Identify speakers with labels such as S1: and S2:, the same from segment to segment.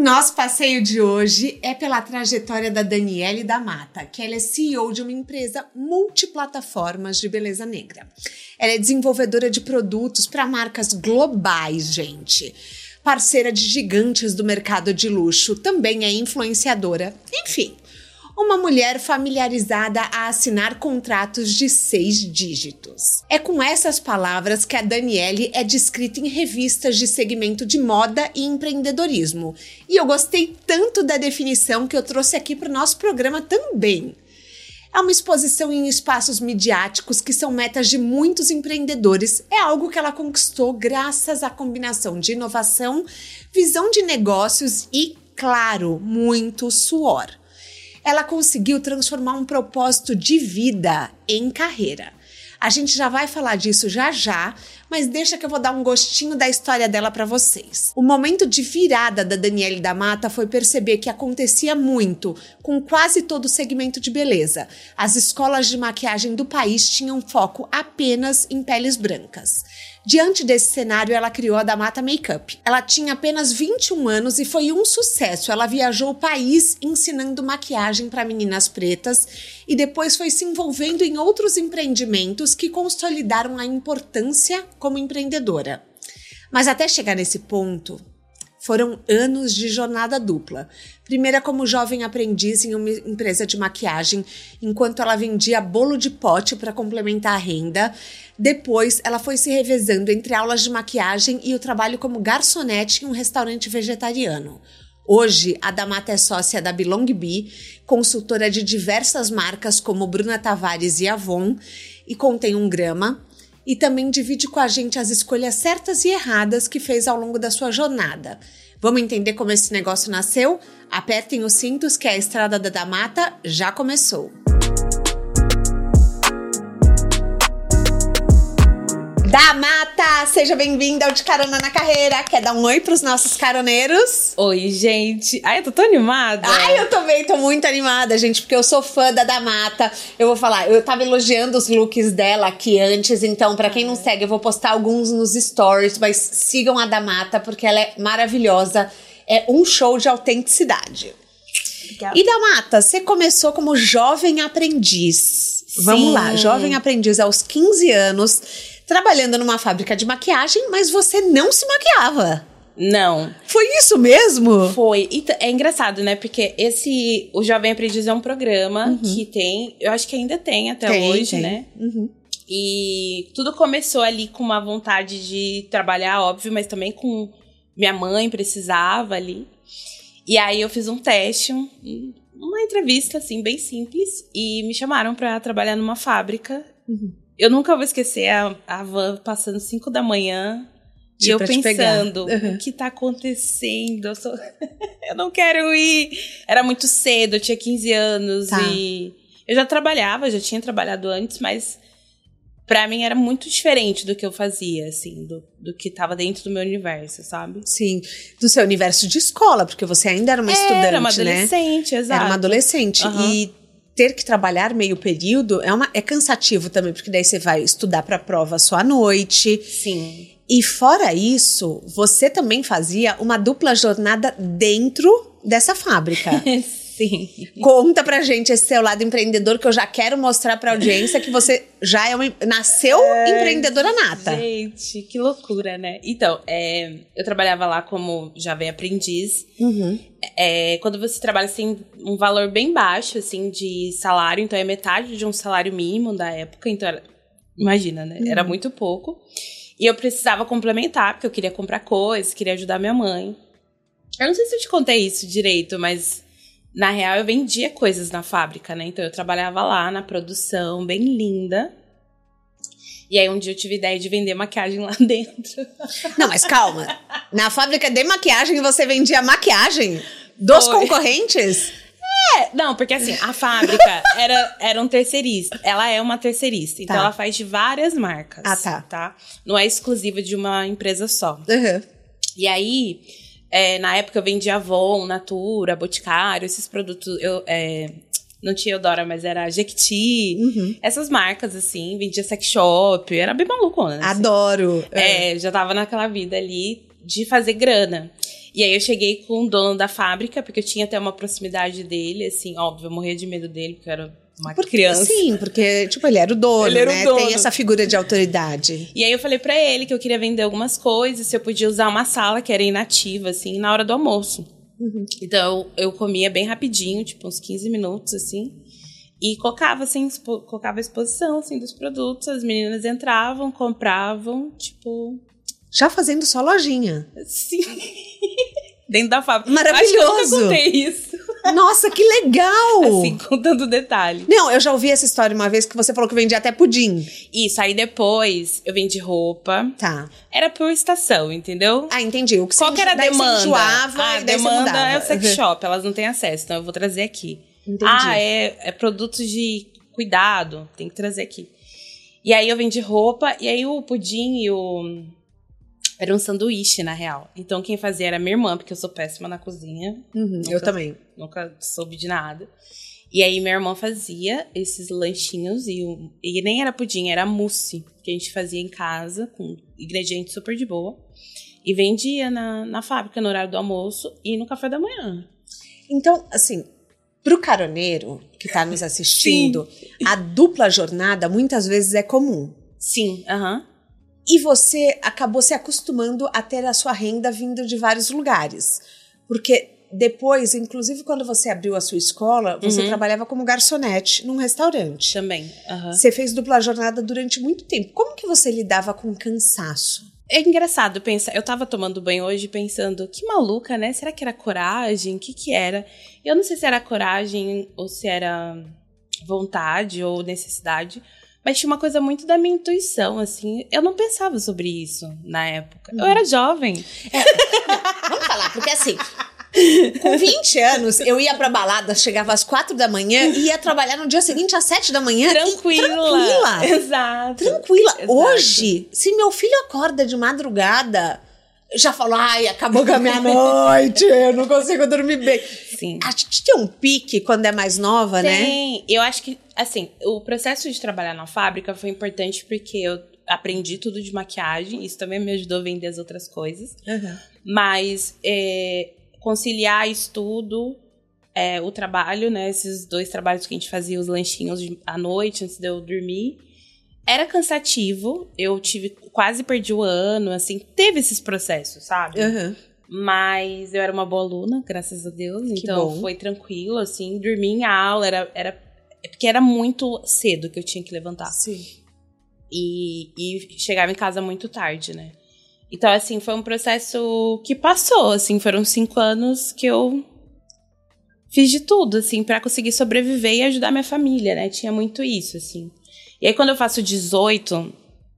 S1: Nosso passeio de hoje é pela trajetória da Daniele da Mata, que ela é CEO de uma empresa multiplataformas de beleza negra. Ela é desenvolvedora de produtos para marcas globais, gente parceira de gigantes do mercado de luxo, também é influenciadora. Enfim, uma mulher familiarizada a assinar contratos de seis dígitos. É com essas palavras que a Daniele é descrita em revistas de segmento de moda e empreendedorismo. E eu gostei tanto da definição que eu trouxe aqui para o nosso programa também. É uma exposição em espaços midiáticos que são metas de muitos empreendedores. É algo que ela conquistou graças à combinação de inovação, visão de negócios e, claro, muito suor. Ela conseguiu transformar um propósito de vida em carreira. A gente já vai falar disso já já, mas deixa que eu vou dar um gostinho da história dela para vocês. O momento de virada da Daniele da Mata foi perceber que acontecia muito com quase todo o segmento de beleza. As escolas de maquiagem do país tinham foco apenas em peles brancas. Diante desse cenário, ela criou a Damata Makeup. Ela tinha apenas 21 anos e foi um sucesso. Ela viajou o país ensinando maquiagem para meninas pretas e depois foi se envolvendo em outros empreendimentos que consolidaram a importância como empreendedora. Mas até chegar nesse ponto, foram anos de jornada dupla. Primeira como jovem aprendiz em uma empresa de maquiagem, enquanto ela vendia bolo de pote para complementar a renda. Depois, ela foi se revezando entre aulas de maquiagem e o trabalho como garçonete em um restaurante vegetariano. Hoje, a Damata é sócia da Belong Bee, consultora de diversas marcas como Bruna Tavares e Avon, e contém um grama, e também divide com a gente as escolhas certas e erradas que fez ao longo da sua jornada. Vamos entender como esse negócio nasceu? Apertem os cintos que a Estrada da Mata já começou. Da Mata, seja bem-vinda ao De Carona na Carreira. Quer dar um oi pros nossos caroneiros?
S2: Oi, gente. Ai, eu tô tão animada.
S1: Ai, eu também tô muito animada, gente, porque eu sou fã da Da Mata. Eu vou falar, eu tava elogiando os looks dela aqui antes, então, para quem não segue, eu vou postar alguns nos stories, mas sigam a Da Mata, porque ela é maravilhosa. É um show de autenticidade. Obrigada. E Da Mata, você começou como jovem aprendiz. Vamos
S2: Sim.
S1: lá, jovem aprendiz aos 15 anos trabalhando numa fábrica de maquiagem, mas você não se maquiava.
S2: Não.
S1: Foi isso mesmo?
S2: Foi. E é engraçado, né? Porque esse. O Jovem Aprendiz é um programa que tem. Eu acho que ainda tem até
S1: Tem,
S2: hoje,
S1: tem.
S2: né?
S1: Uhum.
S2: E tudo começou ali com uma vontade de trabalhar, óbvio, mas também com. Minha mãe precisava ali. E aí eu fiz um teste, um- uma entrevista, assim, bem simples. E me chamaram pra trabalhar numa fábrica.
S1: Uhum.
S2: Eu nunca vou esquecer a, a van passando 5 da manhã. E eu pensando,
S1: Uhum.
S2: o que tá acontecendo? Eu, sou... eu não quero ir. Era muito cedo, eu tinha 15 anos
S1: Tá.
S2: e eu já trabalhava, já tinha trabalhado antes, mas pra mim era muito diferente do que eu fazia, assim, do, do que tava dentro do meu universo, sabe?
S1: Sim, do seu universo de escola, porque você ainda era uma estudante,
S2: era uma
S1: né?
S2: adolescente, exato.
S1: Era uma adolescente.
S2: Aham.
S1: E ter que trabalhar meio período é, uma, é cansativo também, porque daí você vai estudar pra prova só à noite.
S2: Sim.
S1: E fora isso, você também fazia uma dupla jornada dentro dessa fábrica.
S2: Sim.
S1: Conta pra gente esse seu lado empreendedor que eu já quero mostrar pra audiência que você já é uma, nasceu empreendedora nata.
S2: Gente, que loucura, né? Então, é, eu trabalhava lá como jovem aprendiz.
S1: Uhum.
S2: É, quando você trabalha, tem um valor bem baixo, assim, de salário. Então, é metade de um salário mínimo da época. Então, era, imagina, né? Era muito pouco. E eu precisava complementar, porque eu queria comprar coisas, queria ajudar minha mãe. Eu não sei se eu te contei isso direito, mas... Na real, eu vendia coisas na fábrica, né? Então, eu trabalhava lá na produção, bem linda. E aí, um dia eu tive ideia de vender maquiagem lá dentro.
S1: Não, mas calma. Na fábrica de maquiagem você vendia maquiagem dos
S2: Foi.
S1: concorrentes?
S2: É, não, porque assim, a fábrica era, era um terceirista. Ela é uma terceirista. Então
S1: Tá.
S2: ela faz de várias marcas.
S1: Ah, tá.
S2: tá? Não é exclusiva de uma empresa só.
S1: Uhum.
S2: E aí, é, na época eu vendia Avon, Natura, Boticário, esses produtos. Eu, é, não tinha Eudora, mas era Jequiti.
S1: Uhum.
S2: Essas marcas, assim, vendia sex shop. Era bem malucona, né? assim.
S1: Adoro.
S2: É, já tava naquela vida ali de fazer grana. E aí eu cheguei com o dono da fábrica, porque eu tinha até uma proximidade dele, assim, óbvio, eu morria de medo dele, porque eu era uma
S1: Porque-
S2: criança.
S1: Sim, porque, tipo, ele era o dono,
S2: Ele era o
S1: né?
S2: dono.
S1: Tem essa figura de autoridade.
S2: E aí eu falei pra ele que eu queria vender algumas coisas, se eu podia usar uma sala que era inativa, assim, na hora do almoço. Então eu, comia bem rapidinho, tipo uns 15 minutos, assim. E colocava, assim, expo- colocava a exposição, assim, dos produtos. As meninas entravam, compravam, tipo...
S1: Já fazendo só lojinha.
S2: Sim. Dentro da fábrica.
S1: Maravilhoso.
S2: Acho que eu nunca contei isso.
S1: Nossa, que legal!
S2: Assim, contando detalhe.
S1: Não, eu já ouvi essa história uma vez que você falou que vendia até pudim.
S2: Isso, aí depois eu vendi roupa.
S1: Tá.
S2: Era por estação, entendeu?
S1: Ah, entendi. O que
S2: Qual que era a demanda?
S1: enjoava
S2: ah,
S1: daí você
S2: demanda é o sex
S1: Uhum.
S2: shop, elas não têm acesso, então eu vou trazer aqui.
S1: Entendi.
S2: Ah, é, é produtos de cuidado, tem que trazer aqui. E aí eu vendi roupa, e aí o pudim e o. Era um sanduíche, na real. Então quem fazia era minha irmã, porque eu sou péssima na cozinha.
S1: Uhum, eu
S2: Nunca-
S1: também.
S2: Nunca soube de nada. E aí minha irmã fazia esses lanchinhos e, o- e nem era pudim, era mousse que a gente fazia em casa com ingredientes super de boa e vendia na, na fábrica no horário do almoço e no café da manhã.
S1: Então, assim, pro caroneiro que tá nos assistindo, a dupla jornada muitas vezes é comum.
S2: Sim, aham.
S1: E você acabou se acostumando a ter a sua renda vindo de vários lugares. Porque depois, inclusive quando você abriu a sua escola, você
S2: Uhum.
S1: trabalhava como garçonete num restaurante.
S2: Também. aham.
S1: Você fez dupla jornada durante muito tempo. Como que você lidava com cansaço?
S2: É engraçado pensar. Eu tava tomando banho hoje pensando, que maluca, né? Será que era coragem? O que que era? Eu não sei se era coragem ou se era vontade ou necessidade, mas tinha uma coisa muito da minha intuição, assim. Eu não pensava sobre isso na época. Eu era jovem.
S1: Vamos falar, porque assim. Com 20 anos, eu ia pra balada, chegava às 4 da manhã e ia trabalhar no dia seguinte às 7 da manhã.
S2: Tranquila.
S1: tranquila.
S2: Exato.
S1: Tranquila.
S2: Exato.
S1: Hoje, se meu filho acorda de madrugada, já falo, ai, acabou com a minha noite, eu não consigo dormir bem.
S2: Sim.
S1: A gente tem um pique quando é mais nova, né?
S2: Tem. Eu acho que, assim, o processo de trabalhar na fábrica foi importante porque eu aprendi tudo de maquiagem. Isso também me ajudou a vender as outras coisas.
S1: Uhum.
S2: Mas é, conciliar estudo, é, o trabalho, né? Esses dois trabalhos que a gente fazia, os lanchinhos à noite, antes de eu dormir. Era cansativo. Eu tive quase perdi o ano, assim. Teve esses processos, sabe?
S1: Uhum.
S2: Mas eu era uma boa aluna, graças a Deus. então
S1: bom.
S2: foi tranquilo, assim. Dormir em aula era, era. é Porque era muito cedo que eu tinha que levantar.
S1: Sim.
S2: E, e chegava em casa muito tarde, né? Então, assim, foi um processo que passou, assim. Foram cinco anos que eu fiz de tudo, assim, pra conseguir sobreviver e ajudar minha família, né? Tinha muito isso, assim. E aí, quando eu faço 18,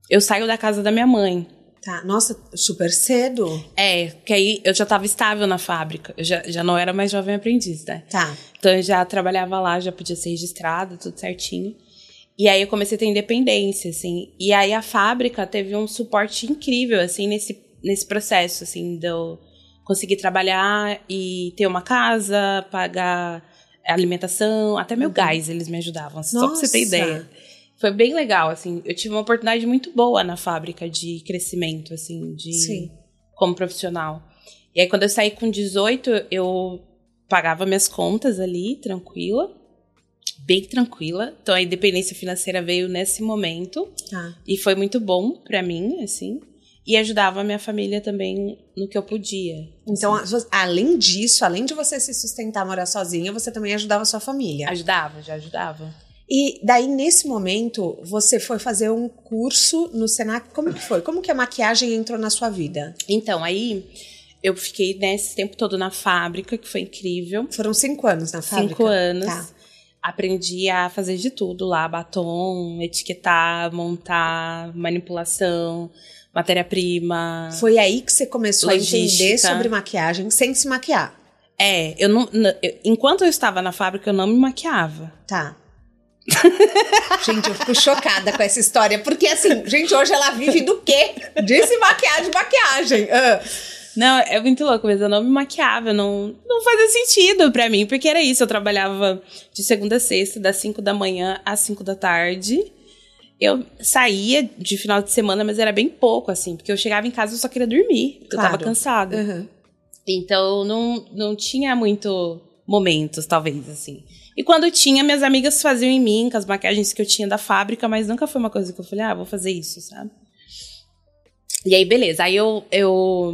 S2: eu saio da casa da minha mãe.
S1: Tá. Nossa, super cedo.
S2: É, que aí eu já tava estável na fábrica. Eu já, já não era mais jovem aprendiz, né?
S1: Tá.
S2: Então eu já trabalhava lá, já podia ser registrada, tudo certinho. E aí eu comecei a ter independência, assim. E aí a fábrica teve um suporte incrível, assim, nesse, nesse processo, assim, de eu conseguir trabalhar e ter uma casa, pagar alimentação, até meu gás eles me ajudavam, só pra você ter ideia. Foi bem legal, assim. Eu tive uma oportunidade muito boa na fábrica de crescimento, assim, de
S1: Sim.
S2: como profissional. E aí, quando eu saí com 18, eu pagava minhas contas ali, tranquila. Bem tranquila. Então, a independência financeira veio nesse momento.
S1: Tá.
S2: E foi muito bom pra mim, assim. E ajudava a minha família também no que eu podia.
S1: Então, a sua- além disso, além de você se sustentar, morar sozinha, você também ajudava a sua família.
S2: Ajudava, já ajudava.
S1: E daí, nesse momento, você foi fazer um curso no Senac. Como que foi? Como que a maquiagem entrou na sua vida?
S2: Então, aí eu fiquei nesse tempo todo na fábrica, que foi incrível.
S1: Foram cinco anos na fábrica?
S2: Cinco anos.
S1: Tá.
S2: Aprendi a fazer de tudo lá: batom, etiquetar, montar, manipulação, matéria-prima.
S1: Foi aí que você começou a entender
S2: Logística.
S1: sobre maquiagem sem se maquiar.
S2: É, eu não. eu- enquanto eu estava na fábrica, eu não me maquiava.
S1: Tá. gente, eu fico chocada com essa história. Porque, assim, gente, hoje ela vive do quê? Disse maquiagem, maquiagem. Ah,
S2: Não, é muito louco, mas eu não me maquiava, eu não, não fazia sentido pra mim, porque era isso, eu trabalhava de segunda a sexta, das 5 da manhã às 5 da tarde. Eu saía de final de semana, mas era bem pouco, assim, porque eu chegava em casa e eu só queria dormir, porque eu tava
S1: Claro.
S2: cansada.
S1: aham.
S2: Então não, não tinha muito momentos, talvez, assim. E quando tinha, minhas amigas faziam em mim, com as maquiagens que eu tinha da fábrica, mas nunca foi uma coisa que eu falei, ah, vou fazer isso, sabe? E aí, beleza. Aí eu, eu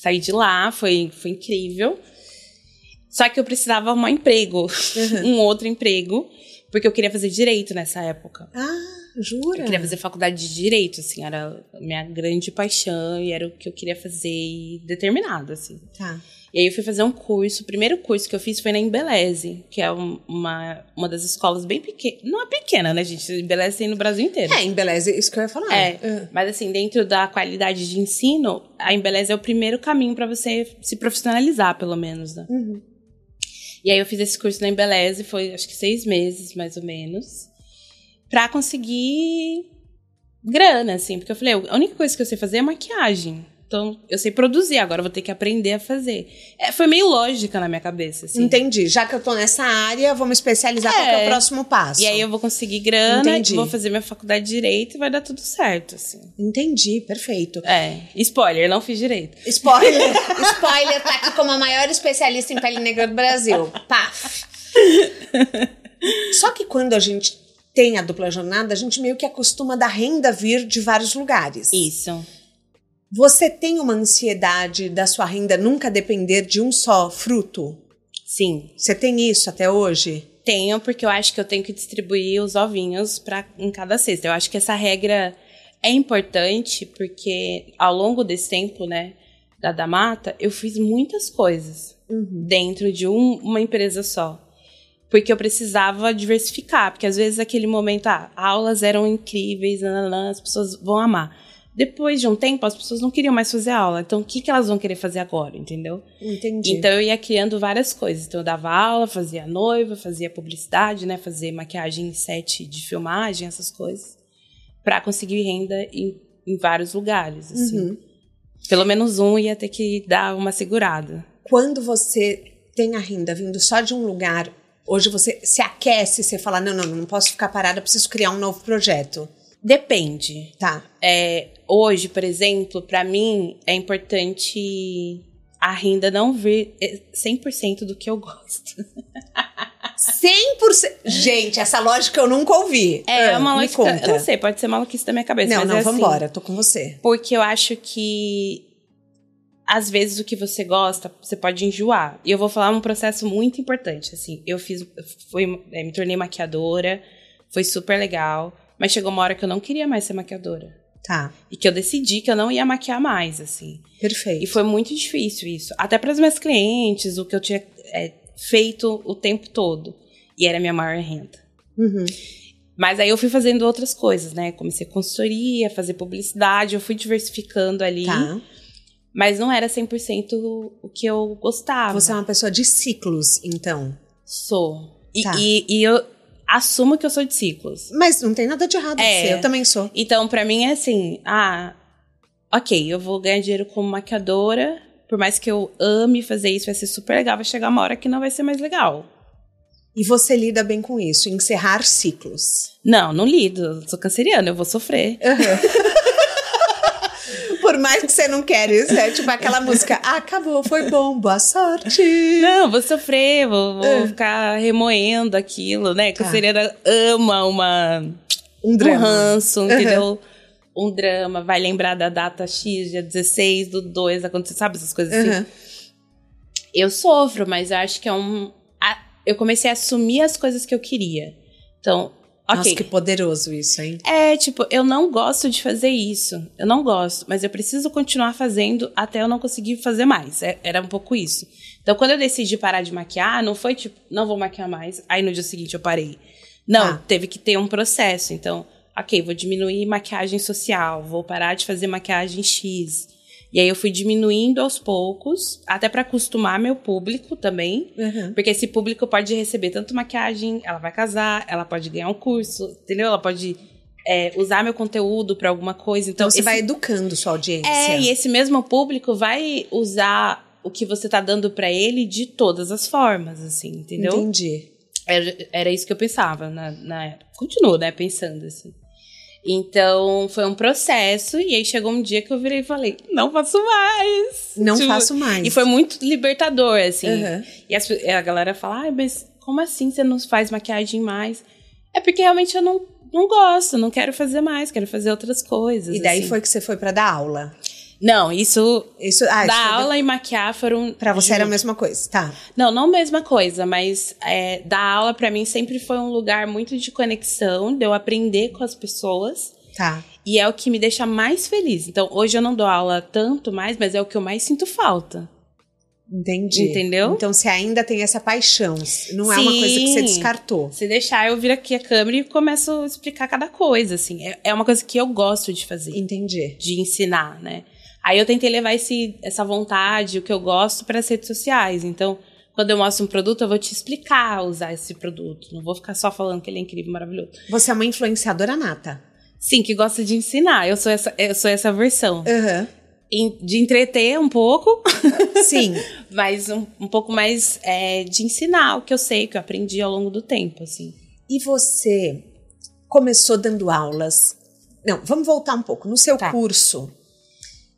S2: saí de lá, foi, foi incrível. Só que eu precisava arrumar um emprego, um outro emprego, porque eu queria fazer direito nessa época.
S1: Ah, jura?
S2: Eu queria fazer faculdade de direito, assim, era a minha grande paixão e era o que eu queria fazer e determinado, assim.
S1: Tá.
S2: E aí eu fui fazer um curso. O primeiro curso que eu fiz foi na Embeleze, que é um- uma, uma das escolas bem pequenas. Não é pequena, né, gente? Embeleze tem no Brasil inteiro.
S1: É, em Beleza, isso que eu ia falar.
S2: É,
S1: Ah.
S2: mas assim, dentro da qualidade de ensino, a Embeleze é o primeiro caminho para você se profissionalizar, pelo menos, né?
S1: Uhum.
S2: E aí eu fiz esse curso na Embeleze, foi acho que seis meses, mais ou menos, pra conseguir grana, assim, porque eu falei, a única coisa que eu sei fazer é maquiagem. Então, eu sei produzir, agora vou ter que aprender a fazer. É, foi meio lógica na minha cabeça, assim.
S1: Entendi. Já que eu tô nessa área, vou me especializar. Qual que é o
S2: É.
S1: próximo passo?
S2: E aí eu vou conseguir grana,
S1: Entendi.
S2: vou fazer minha faculdade de direito e vai dar tudo certo, assim.
S1: Entendi, perfeito.
S2: É, spoiler, não fiz direito.
S1: Spoiler. Spoiler tá aqui como a maior especialista em pele negra do Brasil. Paf. Só que quando a gente tem a dupla jornada, a gente meio que acostuma da renda vir de vários lugares.
S2: Isso.
S1: Você tem uma ansiedade da sua renda nunca depender de um só fruto?
S2: Sim,
S1: Você tem isso até hoje?
S2: tenho, porque eu acho que eu tenho que distribuir os ovinhos pra, em cada cesta. Eu acho que essa regra é importante, porque ao longo desse tempo, né, da Damata, eu fiz muitas coisas dentro de um- uma empresa só. Porque eu precisava diversificar, porque às vezes aquele momento, ah, aulas eram incríveis, nananã, as pessoas vão amar. Depois de um tempo, as pessoas não queriam mais fazer aula. Então, o que, que elas vão querer fazer agora, entendeu?
S1: Entendi.
S2: Então eu ia criando várias coisas. Então eu dava aula, fazia noiva, fazia publicidade, né? Fazia maquiagem em set de filmagem, essas coisas. Pra conseguir renda em, em vários lugares, assim.
S1: Uhum.
S2: Pelo menos um ia ter que dar uma segurada.
S1: Quando você tem a renda vindo só de um lugar, hoje você se aquece, você fala: não, não, não posso ficar parada, preciso criar um novo projeto.
S2: Depende.
S1: Tá.
S2: É, hoje, por exemplo, pra mim é importante a renda não vir é, 100% do que eu gosto.
S1: 100%. Gente, essa lógica eu nunca ouvi.
S2: É
S1: Ah,
S2: uma
S1: me
S2: lógica,
S1: conta.
S2: eu não sei, pode ser maluquice da minha cabeça,
S1: Não,
S2: mas
S1: não,
S2: é assim.
S1: vambora, tô com você.
S2: Porque eu acho que às vezes o que você gosta, você pode enjoar. E eu vou falar um processo muito importante, assim. Eu fiz, fui, é, me tornei maquiadora, foi super legal, mas chegou uma hora que eu não queria mais ser maquiadora.
S1: Tá,
S2: E que eu decidi que eu não ia maquiar mais, assim.
S1: perfeito.
S2: E foi muito difícil isso. Até para as minhas clientes, o que eu tinha é, feito o tempo todo. E era a minha maior renda.
S1: Uhum.
S2: Mas aí eu fui fazendo outras coisas, né? Comecei consultoria, fazer publicidade, eu fui diversificando ali.
S1: Tá.
S2: Mas não era 100% o que eu gostava.
S1: Você é uma pessoa de ciclos, então.
S2: Sou. E,
S1: Tá.
S2: e, e eu assumo que eu sou de ciclos.
S1: Mas não tem nada de errado
S2: É.
S1: ser, eu também sou.
S2: Então, pra mim é assim, ah, ok, eu vou ganhar dinheiro como maquiadora, por mais que eu ame fazer isso, vai ser super legal, vai chegar uma hora que não vai ser mais legal.
S1: E você lida bem com isso, encerrar ciclos.
S2: Não, não lido, sou canceriana, eu vou sofrer.
S1: Por mais que você não queira, isso é tipo aquela música, "Ah, acabou, foi bom, boa sorte.
S2: Não, vou sofrer, vou, vou
S1: É.
S2: ficar remoendo aquilo, né?
S1: Tá.
S2: Canceriana ama uma
S1: Um
S2: um
S1: drama.
S2: ranço, entendeu? Um drama, vai lembrar da data X, dia 16 do 2, aconteceu, sabe essas coisas assim?
S1: Uhum.
S2: Eu sofro, mas eu acho que é um. a- eu comecei a assumir as coisas que eu queria. Então,
S1: Nossa, que poderoso isso, hein?
S2: É, tipo, eu não gosto de fazer isso. Eu não gosto, mas eu preciso continuar fazendo até eu não conseguir fazer mais. É- era um pouco isso. Então, quando eu decidi parar de maquiar, não foi tipo, não vou maquiar mais, aí no dia seguinte eu parei. Não,
S1: Ah.
S2: teve que ter um processo. Então, ok, vou diminuir maquiagem social, vou parar de fazer maquiagem X. E aí eu fui diminuindo aos poucos, até para acostumar meu público também.
S1: Uhum.
S2: Porque esse público pode receber tanto maquiagem, ela vai casar, ela pode ganhar um curso, entendeu? Ela pode é, usar meu conteúdo para alguma coisa. Então,
S1: Então, você
S2: esse-
S1: vai educando sua audiência.
S2: É, e esse mesmo público vai usar o que você tá dando para ele de todas as formas, assim, entendeu?
S1: Entendi.
S2: Era, era isso que eu pensava na, na época. Continuo, né, pensando assim. Então, foi um processo, e aí chegou um dia que eu virei e falei, não faço mais.
S1: Não
S2: Tipo,
S1: faço mais.
S2: E foi muito libertador, assim.
S1: Uhum.
S2: E as- a galera fala, ai, mas como assim você não faz maquiagem mais? É porque realmente eu não, não gosto, não quero fazer mais, quero fazer outras coisas.
S1: E daí
S2: assim.
S1: foi que você foi pra dar aula.
S2: Não, isso.
S1: Isso, ah, isso
S2: dar
S1: foi-
S2: aula e maquiar foram.
S1: Pra você era a mesma coisa, tá?
S2: Não, não a mesma coisa, mas é, dar aula pra mim sempre foi um lugar muito de conexão, de eu aprender com as pessoas.
S1: Tá.
S2: E é o que me deixa mais feliz. Então, hoje eu não dou aula tanto mais, mas é o que eu mais sinto falta.
S1: Entendi.
S2: Entendeu?
S1: Então você ainda tem essa paixão. Não é uma coisa que você
S2: Sim.
S1: descartou.
S2: Se deixar, eu viro aqui a câmera e começo a explicar cada coisa, assim. É, é uma coisa que eu gosto de fazer,
S1: Entendi.
S2: de ensinar, né? Aí eu tentei levar esse, essa vontade, o que eu gosto, para as redes sociais. Então, quando eu mostro um produto, eu vou te explicar usar esse produto. Não vou ficar só falando que ele é incrível, maravilhoso.
S1: Você é uma influenciadora nata.
S2: Sim, que gosta de ensinar. Eu sou essa, eu sou essa versão. Em- De entreter um pouco,
S1: Sim.
S2: mas um, um pouco mais é, de ensinar o que eu sei, que eu aprendi ao longo do tempo, assim.
S1: E você começou dando aulas. Não, vamos voltar um pouco. No seu
S2: Tá.
S1: curso,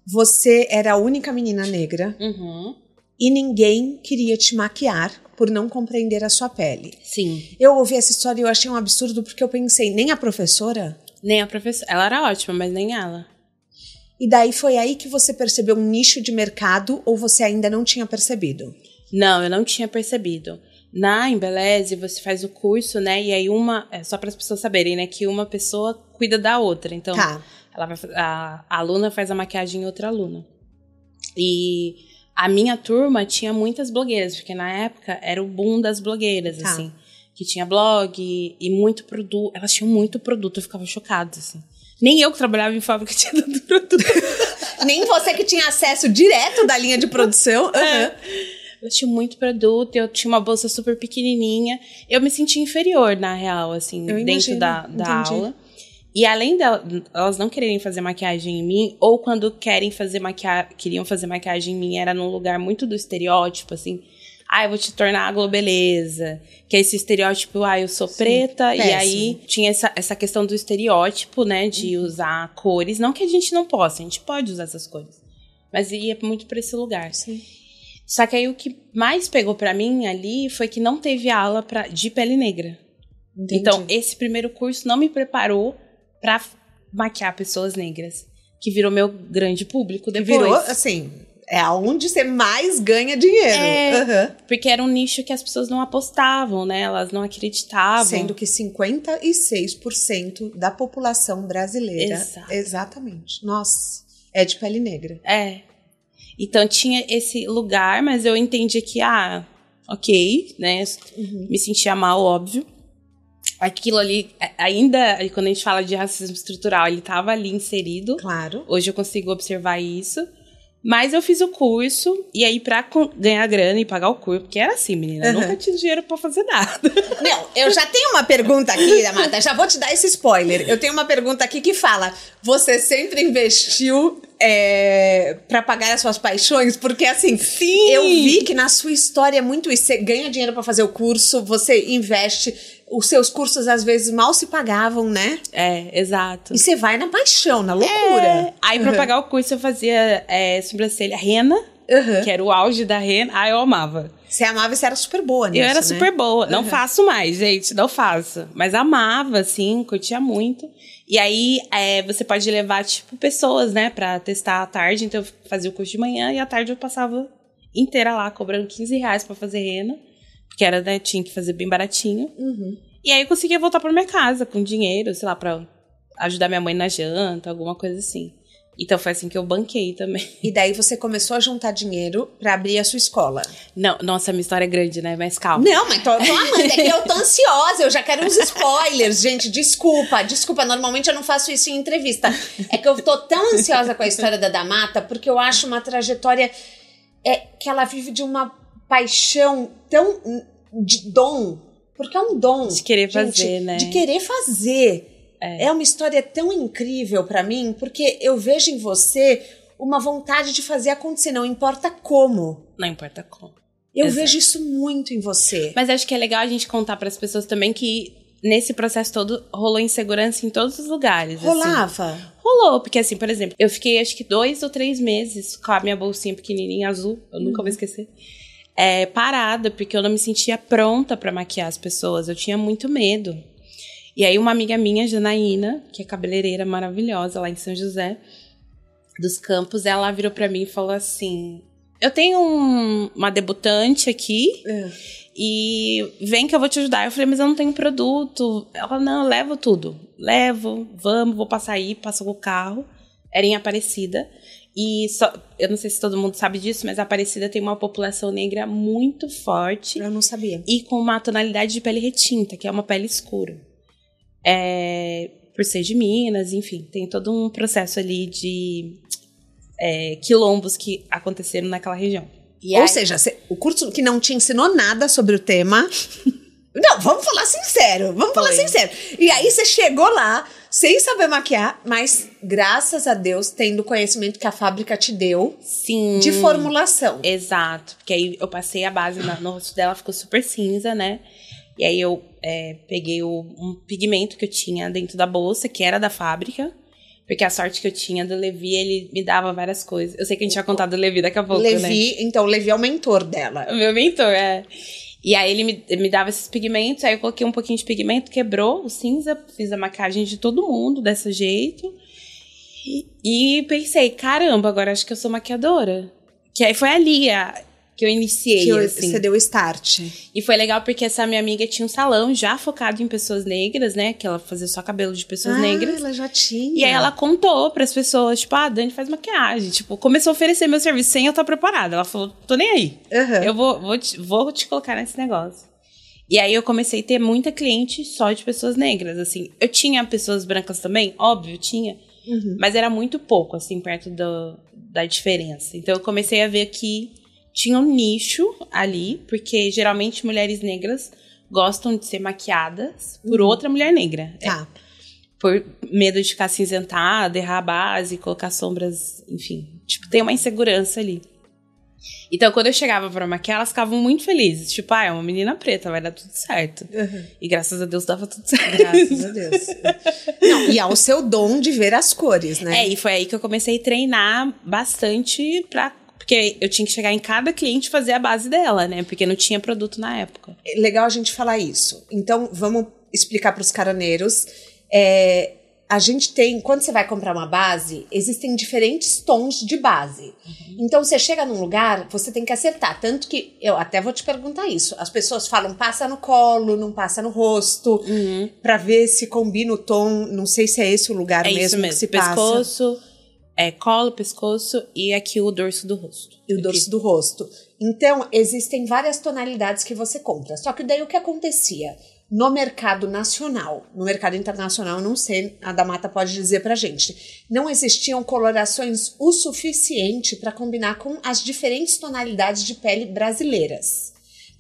S1: você era a única menina negra
S2: Uhum.
S1: e ninguém queria te maquiar por não compreender a sua pele.
S2: Sim.
S1: Eu ouvi essa história e eu achei um absurdo porque eu pensei, nem a professora?
S2: Nem a professora. Ela era ótima, mas nem ela.
S1: E daí foi aí que você percebeu um nicho de mercado ou você ainda não tinha percebido?
S2: Não, eu não tinha percebido. Na Embeleze, você faz o curso, né? E aí uma. É só para as pessoas saberem, né? Que uma pessoa cuida da outra. Então,
S1: Tá.
S2: Ela vai, a, a aluna faz a maquiagem em outra aluna. E a minha turma tinha muitas blogueiras, porque na época era o boom das blogueiras,
S1: Tá.
S2: assim. Que tinha blog e muito produto. Elas tinham muito produto, eu ficava chocada, assim. Nem eu que trabalhava em fábrica tinha tanto produto.
S1: Nem você que tinha acesso direto da linha de produção. Aham.
S2: Eu tinha muito produto, eu tinha uma bolsa super pequenininha. Eu me sentia inferior, na real, assim,
S1: Eu
S2: dentro
S1: imagino,
S2: da, da
S1: entendi.
S2: aula. E além delas não quererem fazer maquiagem em mim, ou quando querem fazer maquia queriam fazer maquiagem em mim, era num lugar muito do estereótipo, assim. Ah, eu vou te tornar a globeleza. Que é esse estereótipo, ah, eu sou preta. E
S1: péssimo.
S2: aí tinha essa, essa questão do estereótipo, né? De
S1: Uhum.
S2: usar cores. Não que a gente não possa, a gente pode usar essas cores. Mas ia muito pra esse lugar.
S1: Sim.
S2: Só que aí o que mais pegou pra mim ali foi que não teve aula pra, de pele negra.
S1: Entendi.
S2: Então, esse primeiro curso não me preparou pra maquiar pessoas negras, que virou meu grande público depois.
S1: Virou, assim, é aonde você mais ganha dinheiro.
S2: É.
S1: Aham.
S2: Porque era um nicho que as pessoas não apostavam, né? Elas não acreditavam.
S1: Sendo que 56% da população brasileira.
S2: Exato.
S1: Exatamente. Nossa, é de pele negra.
S2: É. Então tinha esse lugar, mas eu entendi que, ah, ok, né?
S1: Uhum.
S2: Me sentia mal, óbvio. Aquilo ali, ainda, quando a gente fala de racismo estrutural, ele estava ali inserido.
S1: Claro.
S2: Hoje eu consigo observar isso. Mas eu fiz o curso, e aí pra ganhar grana e pagar o curso, porque era assim, menina, eu
S1: Uhum.
S2: nunca tinha dinheiro pra fazer nada.
S1: Não, eu já tenho uma pergunta aqui, Amata. Já vou te dar esse spoiler. Eu tenho uma pergunta aqui que fala: você sempre investiu é, para pagar as suas paixões? Porque assim,
S2: Sim!
S1: eu vi que na sua história é muito isso. Você ganha dinheiro para fazer o curso, você investe. Os seus cursos às vezes mal se pagavam, né?
S2: É, exato.
S1: E você vai na paixão, na loucura.
S2: É. Aí pra
S1: Uhum.
S2: pagar o curso eu fazia é, sobrancelha rena,
S1: Uhum.
S2: que era o auge da rena. Ah, eu amava.
S1: Você amava e você era super boa nisso,
S2: eu era
S1: né?
S2: super boa. Não
S1: Uhum.
S2: faço mais, gente, não faço. Mas amava, assim, curtia muito. E aí, é, você pode levar, tipo, pessoas, né, pra testar à tarde. Então, eu fazia o curso de manhã e à tarde eu passava inteira lá, cobrando 15 reais pra fazer rena. Porque era, né, tinha que fazer bem baratinho.
S1: Uhum.
S2: E aí eu conseguia voltar pra minha casa com dinheiro, sei lá, pra ajudar minha mãe na janta, alguma coisa assim. Então foi assim que eu banquei também.
S1: E daí você começou a juntar dinheiro para abrir a sua escola.
S2: Não, nossa, minha história é grande, né? Mas calma.
S1: Não, mas tô, tô amando, é que eu tô ansiosa, eu já quero uns spoilers, gente. Desculpa, desculpa. Normalmente eu não faço isso em entrevista. É que eu tô tão ansiosa com a história da Damata, porque eu acho uma trajetória é, que ela vive de uma paixão tão de dom. Porque é um dom.
S2: De querer
S1: gente,
S2: fazer, né?
S1: De querer fazer. É, é uma história tão incrível para mim, porque eu vejo em você uma vontade de fazer acontecer, não importa como.
S2: Não importa como.
S1: Eu Exato. vejo isso muito em você.
S2: Mas acho que é legal a gente contar para as pessoas também que nesse processo todo rolou insegurança em todos os lugares.
S1: Assim. Rolava? Assim.
S2: Rolou, porque assim, por exemplo, eu fiquei acho que dois ou três meses com a minha bolsinha pequenininha azul, eu nunca vou uhum. esquecer. É, parada, porque eu não me sentia pronta para maquiar as pessoas, eu tinha muito medo. E aí uma amiga minha, Janaína, que é cabeleireira maravilhosa lá em São José dos Campos, ela virou para mim e falou assim: "Eu tenho um, uma debutante aqui é. e vem que eu vou te ajudar". Eu falei: "Mas eu não tenho produto". Ela: "Não, eu levo tudo. Levo, vamos, vou passar aí, passo com o carro". Era em Aparecida. E só, eu não sei se todo mundo sabe disso, mas a Aparecida tem uma população negra muito forte.
S1: Eu não sabia.
S2: E com uma tonalidade de pele retinta, que é uma pele escura é, por ser de Minas, enfim, tem todo um processo ali de é, quilombos que aconteceram naquela região.
S1: E Ou aí... seja, o curso que não te ensinou nada sobre o tema. não, vamos falar sincero, vamos Foi. falar sincero. E aí você chegou lá sem saber maquiar, mas graças a Deus tendo o conhecimento que a fábrica te deu.
S2: Sim.
S1: De formulação.
S2: Exato. Porque aí eu passei a base no rosto dela, ficou super cinza, né? E aí eu é, peguei o, um pigmento que eu tinha dentro da bolsa, que era da fábrica. Porque a sorte que eu tinha do Levi, ele me dava várias coisas. Eu sei que a gente tinha contado do Levi daqui a pouco,
S1: Levi,
S2: né?
S1: Então, o Levi é o mentor dela.
S2: O meu mentor, é. E aí ele me, me dava esses pigmentos, aí eu coloquei um pouquinho de pigmento, quebrou o cinza, fiz a maquiagem de todo mundo desse jeito. E, e pensei, caramba, agora acho que eu sou maquiadora. Que aí foi ali a, que eu iniciei. Que assim.
S1: você deu o start.
S2: E foi legal porque essa minha amiga tinha um salão já focado em pessoas negras, né? Que ela fazia só cabelo de pessoas
S1: ah,
S2: negras.
S1: Ela já tinha.
S2: E aí ela contou para as pessoas, tipo, ah, a Dani faz maquiagem. Tipo, começou a oferecer meu serviço sem eu estar preparada. Ela falou, tô nem aí. Uhum. Eu vou, vou, te, vou te colocar nesse negócio. E aí eu comecei a ter muita cliente só de pessoas negras, assim. Eu tinha pessoas brancas também, óbvio, tinha. Uhum. Mas era muito pouco, assim, perto do, da diferença. Então eu comecei a ver que tinha um nicho ali, porque geralmente mulheres negras gostam de ser maquiadas por uhum. outra mulher negra.
S1: Tá.
S2: É, por medo de ficar cinzentada, errar a base, colocar sombras, enfim. Tipo, tem uma insegurança ali. Então, quando eu chegava pra maquiar, elas ficavam muito felizes. Tipo, ah, é uma menina preta, vai dar tudo certo. Uhum. E graças a Deus dava tudo certo.
S1: Graças a Deus. Não, e ao seu dom de ver as cores, né?
S2: É, e foi aí que eu comecei a treinar bastante pra porque eu tinha que chegar em cada cliente e fazer a base dela, né? Porque não tinha produto na época.
S1: É legal a gente falar isso. Então, vamos explicar para os caroneiros. É, a gente tem, quando você vai comprar uma base, existem diferentes tons de base. Uhum. Então você chega num lugar, você tem que acertar. Tanto que eu até vou te perguntar isso. As pessoas falam passa no colo, não passa no rosto, uhum. para ver se combina o tom. Não sei se é esse o lugar
S2: é
S1: mesmo,
S2: mesmo que se
S1: Pescoço,
S2: passa é colo, pescoço e aqui o dorso do rosto.
S1: E o aqui. dorso do rosto. Então, existem várias tonalidades que você compra. Só que daí o que acontecia? No mercado nacional, no mercado internacional, não sei, a Damata pode dizer pra gente, não existiam colorações o suficiente para combinar com as diferentes tonalidades de pele brasileiras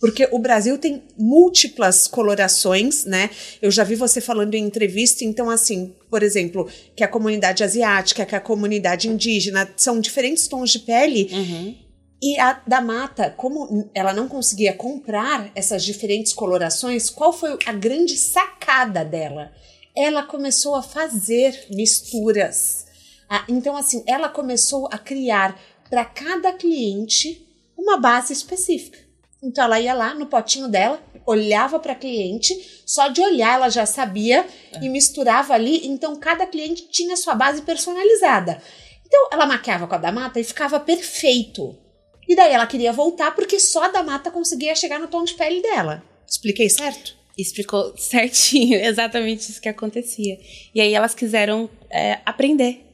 S1: porque o Brasil tem múltiplas colorações, né? Eu já vi você falando em entrevista, então, assim, por exemplo, que a comunidade asiática, que a comunidade indígena são diferentes tons de pele. Uhum. E a da mata, como ela não conseguia comprar essas diferentes colorações, qual foi a grande sacada dela? Ela começou a fazer misturas. Ah, então, assim, ela começou a criar para cada cliente uma base específica. Então ela ia lá no potinho dela, olhava para a cliente, só de olhar ela já sabia é. e misturava ali. Então cada cliente tinha sua base personalizada. Então ela maquiava com a da mata e ficava perfeito. E daí ela queria voltar porque só a da mata conseguia chegar no tom de pele dela. Expliquei certo?
S2: Explicou certinho, exatamente isso que acontecia. E aí elas quiseram é, aprender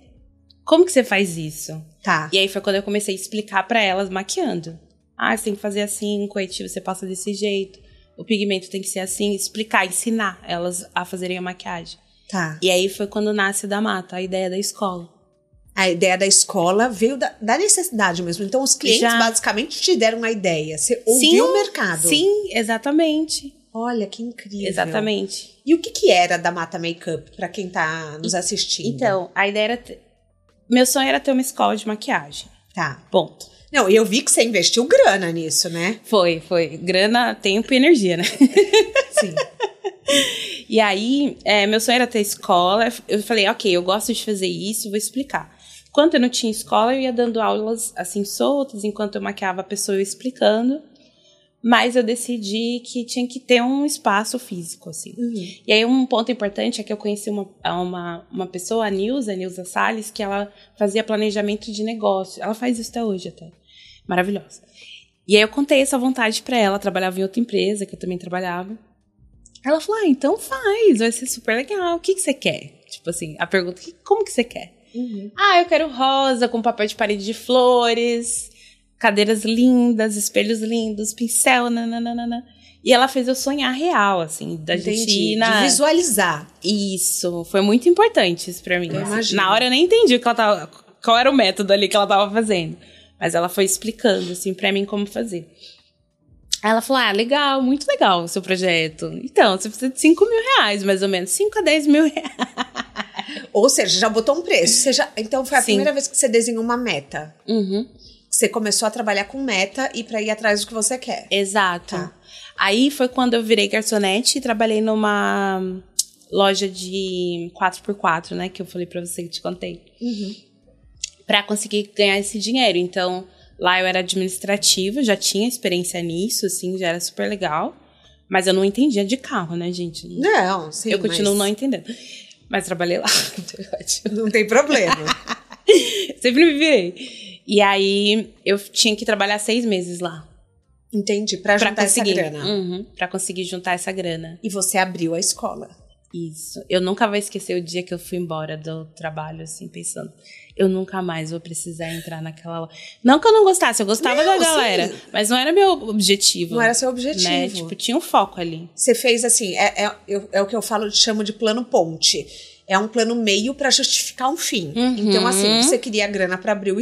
S2: Como que você faz isso?
S1: Tá.
S2: E aí foi quando eu comecei a explicar para elas maquiando. Ah, você tem que fazer assim, o corretivo você passa desse jeito, o pigmento tem que ser assim, explicar, ensinar elas a fazerem a maquiagem.
S1: Tá.
S2: E aí foi quando nasce da mata, a ideia da escola.
S1: A ideia da escola veio da, da necessidade mesmo. Então, os clientes
S2: Já.
S1: basicamente te deram uma ideia. Você ouviu o mercado.
S2: Sim, exatamente.
S1: Olha, que incrível.
S2: Exatamente.
S1: E o que, que era da Mata Makeup, pra quem tá nos assistindo?
S2: Então, a ideia era. ter- Meu sonho era ter uma escola de maquiagem.
S1: Tá.
S2: Ponto.
S1: Não, e eu vi que você investiu grana nisso, né?
S2: Foi, foi. Grana, tempo e energia, né?
S1: Sim.
S2: E aí, é, meu sonho era ter escola. Eu falei, ok, eu gosto de fazer isso, vou explicar. Quando eu não tinha escola, eu ia dando aulas assim soltas, enquanto eu maquiava a pessoa eu ia explicando. Mas eu decidi que tinha que ter um espaço físico, assim.
S1: Uhum.
S2: E aí, um ponto importante é que eu conheci uma, uma, uma pessoa, a Nilza, a Nilza Salles, que ela fazia planejamento de negócio. Ela faz isso até hoje, até. Maravilhosa. E aí, eu contei essa vontade pra ela. Trabalhava em outra empresa, que eu também trabalhava. Ela falou: ah, então faz, vai ser super legal. O que, que você quer? Tipo assim, a pergunta: "Que- como que você quer?
S1: Uhum.
S2: Ah, eu quero rosa com papel de parede de flores, cadeiras lindas, espelhos lindos, pincel, nananana. E ela fez eu sonhar real, assim, da gente
S1: Entendi.
S2: na...
S1: De visualizar.
S2: Isso, foi muito importante isso pra mim. Assim. Na hora eu nem entendi o que ela tava, qual era o método ali que ela tava fazendo. Mas ela foi explicando, assim, pra mim como fazer. Aí ela falou: Ah, legal, muito legal o seu projeto. Então, você precisa de 5 mil reais, mais ou menos. 5 a 10 mil reais.
S1: Ou seja, já botou um preço. Você já- então foi a
S2: Sim.
S1: primeira vez que você desenhou uma meta.
S2: Uhum.
S1: Você começou a trabalhar com meta e pra ir atrás do que você quer.
S2: Exato.
S1: Tá.
S2: Aí foi quando eu virei garçonete e trabalhei numa loja de 4x4, né? Que eu falei pra você que te contei.
S1: Uhum.
S2: Pra conseguir ganhar esse dinheiro. Então, lá eu era administrativa, já tinha experiência nisso, assim, já era super legal. Mas eu não entendia de carro, né, gente?
S1: Não, sim.
S2: eu continuo não
S1: mas
S2: entendendo. Mas trabalhei lá.
S1: Não tem problema.
S2: Sempre me virei. E aí, eu tinha que trabalhar seis meses lá.
S1: Entendi. Pra
S2: Pra
S1: juntar essa
S2: conseguir.
S1: grana.
S2: Uhum, pra conseguir juntar essa grana.
S1: E você abriu a escola.
S2: Isso. Eu nunca vou esquecer o dia que eu fui embora do trabalho, assim, pensando, eu nunca mais vou precisar entrar naquela loja. Não que eu não gostasse, eu gostava
S1: Não,
S2: da galera,
S1: sim.
S2: mas não era meu objetivo.
S1: Não era seu objetivo.
S2: Né? Tipo, tinha um foco ali.
S1: Você fez assim, é, é, eu- é o que eu falo, chamo de plano ponte. É um plano meio pra justificar um fim.
S2: Uhum.
S1: Então, assim, você queria grana pra abrir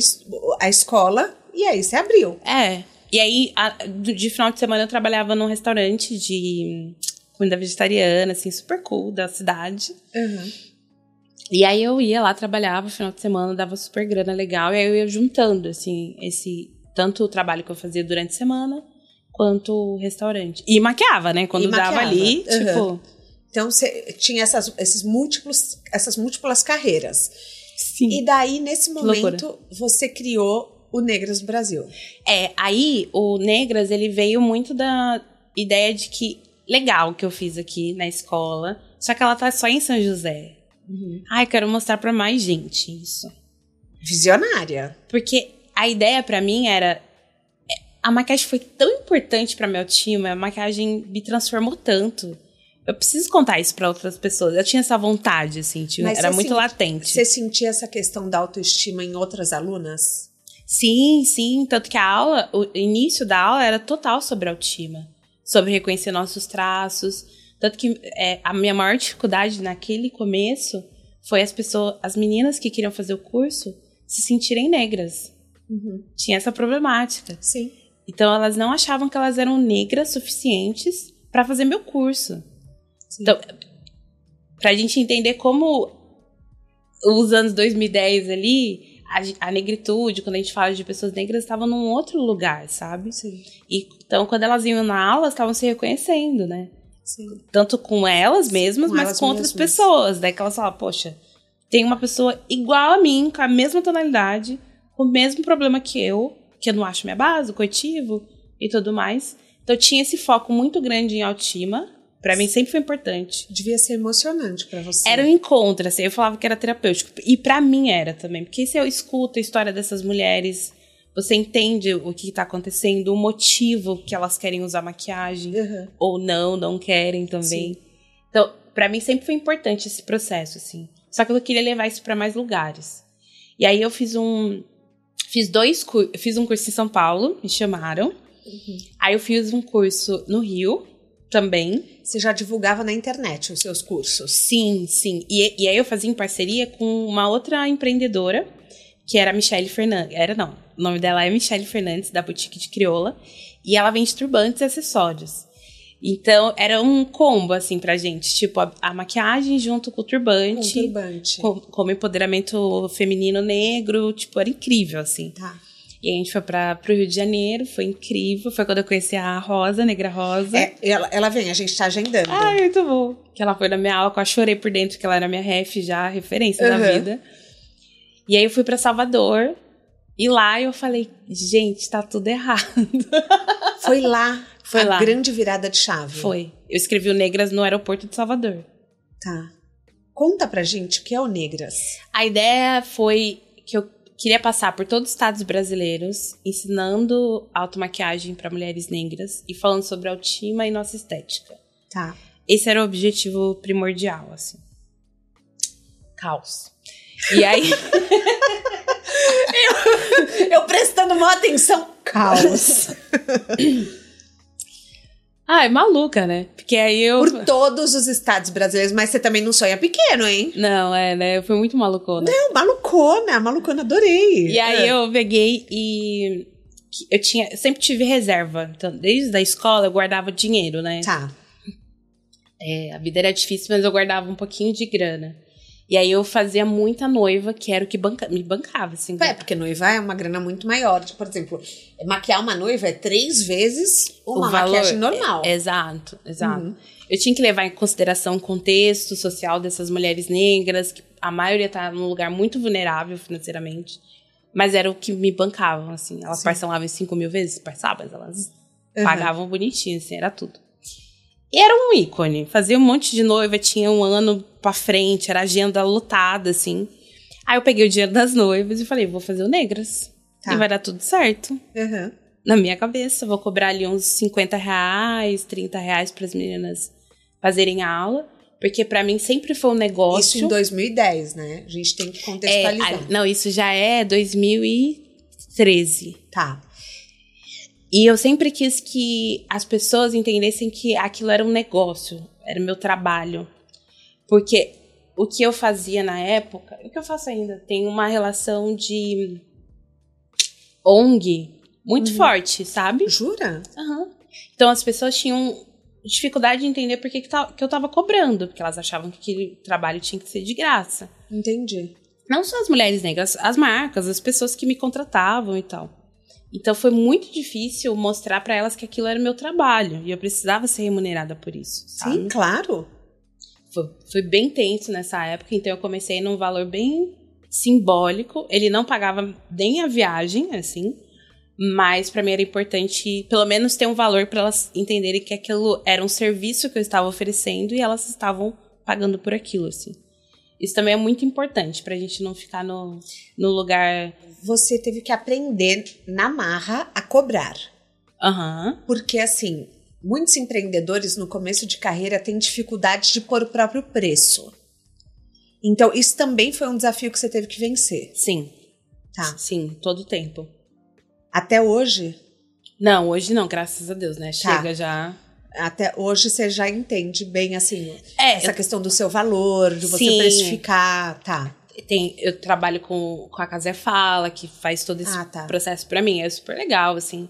S1: a escola e aí você abriu.
S2: É. E aí, a- de final de semana, eu trabalhava num restaurante de comida vegetariana, assim, super cool da cidade. E aí eu ia lá, trabalhava final de semana, dava super grana legal, e aí eu ia juntando, assim, esse. Tanto o trabalho que eu fazia durante a semana, quanto o restaurante. E maquiava, né? Quando
S1: E
S2: dava
S1: maquiava,
S2: ali,
S1: uhum.
S2: tipo.
S1: Então, você tinha essas, esses múltiplos, essas múltiplas carreiras.
S2: Sim.
S1: E daí, nesse momento, você criou o Negras do Brasil.
S2: É, aí o Negras, ele veio muito da ideia de que legal que eu fiz aqui na escola, só que ela tá só em São José. Ai, quero mostrar pra mais gente isso.
S1: Visionária.
S2: Porque a ideia pra mim era. é, A maquiagem foi tão importante pra minha autoestima, a maquiagem me transformou tanto. Eu preciso contar isso pra outras pessoas. Eu tinha essa vontade, assim,
S1: Mas
S2: era muito
S1: sente-
S2: latente.
S1: Você sentia essa questão da autoestima em outras alunas?
S2: Sim, sim. Tanto que a aula, o início da aula era total sobre autoestima. Sobre reconhecer nossos traços. Tanto que é, a minha maior dificuldade naquele começo foi as pessoas, as meninas que queriam fazer o curso se sentirem negras. Tinha essa problemática.
S1: Sim.
S2: Então elas não achavam que elas eram negras suficientes para fazer meu curso.
S1: Sim.
S2: Então, pra gente entender como os anos 2010 ali, a, a negritude, quando a gente fala de pessoas negras, estavam num outro lugar, sabe?
S1: Sim.
S2: E, então, quando elas iam na aula, elas estavam se reconhecendo, né?
S1: Sim.
S2: Tanto com elas mesmas,
S1: Com
S2: mas
S1: elas
S2: com outras
S1: mesmas.
S2: pessoas. Daí que elas falavam, poxa, tem uma pessoa igual a mim, com a mesma tonalidade, com o mesmo problema que eu, que eu não acho minha base, o coitivo e tudo mais. Então, eu tinha esse foco muito grande em autoestima. Pra mim, sempre foi importante.
S1: Devia ser emocionante pra você.
S2: Era um encontro, assim, eu falava que era terapêutico. E pra mim era também, porque se eu escuto a história dessas mulheres, você entende o que tá acontecendo, o motivo que elas querem usar maquiagem,
S1: Uhum.
S2: ou não, não querem também. Então, pra mim sempre foi importante esse processo, assim. Só que eu queria levar isso pra mais lugares. E aí eu fiz um. Fiz dois. Fiz um curso em São Paulo, me chamaram.
S1: Uhum.
S2: Aí eu fiz um curso no Rio também.
S1: Você já divulgava na internet os seus cursos?
S2: Sim, sim. E, e aí eu fazia em parceria com uma outra empreendedora, que era a Michelle Fernandes. Era não. O nome dela é Michelle Fernandes, da Boutique de Crioula. E ela vende turbantes e acessórios. Então, era um combo, assim, pra gente. Tipo, a, a maquiagem junto com o turbante.
S1: Com turbante.
S2: Com, como empoderamento feminino negro. Tipo, era incrível, assim.
S1: Tá.
S2: E a gente foi pra, pro Rio de Janeiro, foi incrível. Foi quando eu conheci a Rosa, a Negra Rosa.
S1: É, ela, ela vem, a gente tá agendando.
S2: Ai, muito bom. Que ela foi na minha aula, quase chorei por dentro, que ela era minha ref já, referência da
S1: Uhum.
S2: vida. E aí eu fui pra Salvador. E lá eu falei, gente, tá tudo errado.
S1: Foi lá.
S2: Foi
S1: a
S2: lá.
S1: grande virada de chave.
S2: Foi. Eu escrevi o Negras no aeroporto de Salvador.
S1: Tá. Conta pra gente o que é o Negras.
S2: A ideia foi que eu queria passar por todos os estados brasileiros, ensinando automaquiagem para mulheres negras e falando sobre autoestima e nossa estética.
S1: Tá.
S2: Esse era o objetivo primordial, assim. Caos. E aí,
S1: Eu prestando uma atenção. Caos.
S2: ah, é maluca, né? Porque aí eu
S1: Por todos os estados brasileiros, mas você também não sonha pequeno, hein?
S2: Não, é, né? Eu fui muito malucona.
S1: Não, malucona, malucona, adorei.
S2: E aí
S1: É.
S2: eu peguei e eu tinha, sempre tive reserva. Então, desde a escola eu guardava dinheiro, né?
S1: Tá.
S2: É, a vida era difícil, mas eu guardava um pouquinho de grana. E aí eu fazia muita noiva, que era o que banca- me bancava, assim.
S1: É, porque noiva é uma grana muito maior. Tipo, por exemplo, maquiar uma noiva é três vezes uma
S2: o valor.
S1: maquiagem normal.
S2: É, exato, exato.
S1: Uhum.
S2: Eu tinha que levar em consideração o contexto social dessas mulheres negras, que a maioria tá num lugar muito vulnerável financeiramente. Mas era o que me bancavam, assim. Elas
S1: Sim.
S2: parcelavam em 5 mil vezes, parçavam, elas
S1: Uhum.
S2: pagavam bonitinho, assim, era tudo. E era um ícone. Fazia um monte de noiva, tinha um ano pra frente, era agenda lotada, assim. Aí eu peguei o dinheiro das noivas e falei, vou fazer o Negras.
S1: Tá.
S2: E vai dar tudo certo
S1: Uhum.
S2: na minha cabeça. Vou cobrar ali uns 50 reais, 30 reais para as meninas fazerem a aula. Porque para mim sempre foi um negócio.
S1: Isso em 2010, né? A gente tem que
S2: é,
S1: contextualizar.
S2: a- não, isso já é 2013.
S1: Tá.
S2: E eu sempre quis que as pessoas entendessem que aquilo era um negócio, era meu trabalho. Porque o que eu fazia na época, o que eu faço ainda, tem uma relação de ONG muito
S1: Uhum.
S2: forte, sabe?
S1: Jura?
S2: Aham. Então as pessoas tinham dificuldade de entender por que, que eu tava cobrando, porque elas achavam que aquele trabalho tinha que ser de graça.
S1: Entendi.
S2: Não só as mulheres negras, as marcas, as pessoas que me contratavam e tal. Então foi muito difícil mostrar pra elas que aquilo era meu trabalho e eu precisava ser remunerada por isso, sabe?
S1: Sim, claro.
S2: Foi, foi bem tenso nessa época, então eu comecei num valor bem simbólico. Ele não pagava nem a viagem, assim, mas pra mim era importante, pelo menos, ter um valor pra elas entenderem que aquilo era um serviço que eu estava oferecendo e elas estavam pagando por aquilo, assim. Isso também é muito importante pra gente não ficar no, no lugar.
S1: Você teve que aprender na marra a cobrar.
S2: Aham.
S1: Porque, assim, muitos empreendedores no começo de carreira têm dificuldade de pôr o próprio preço. Então, isso também foi um desafio que você teve que vencer.
S2: sim.
S1: Tá.
S2: Sim, todo o tempo.
S1: Até hoje,
S2: Não, hoje não, graças a Deus, né?
S1: Tá.
S2: Chega já.
S1: Até hoje você já entende bem, assim,
S2: É,
S1: essa questão do seu valor, de você
S2: Sim.
S1: precificar. Tá.
S2: Tem, eu trabalho com, com a Casé Fala, que faz todo esse
S1: Ah, tá.
S2: processo pra mim. É super legal, assim.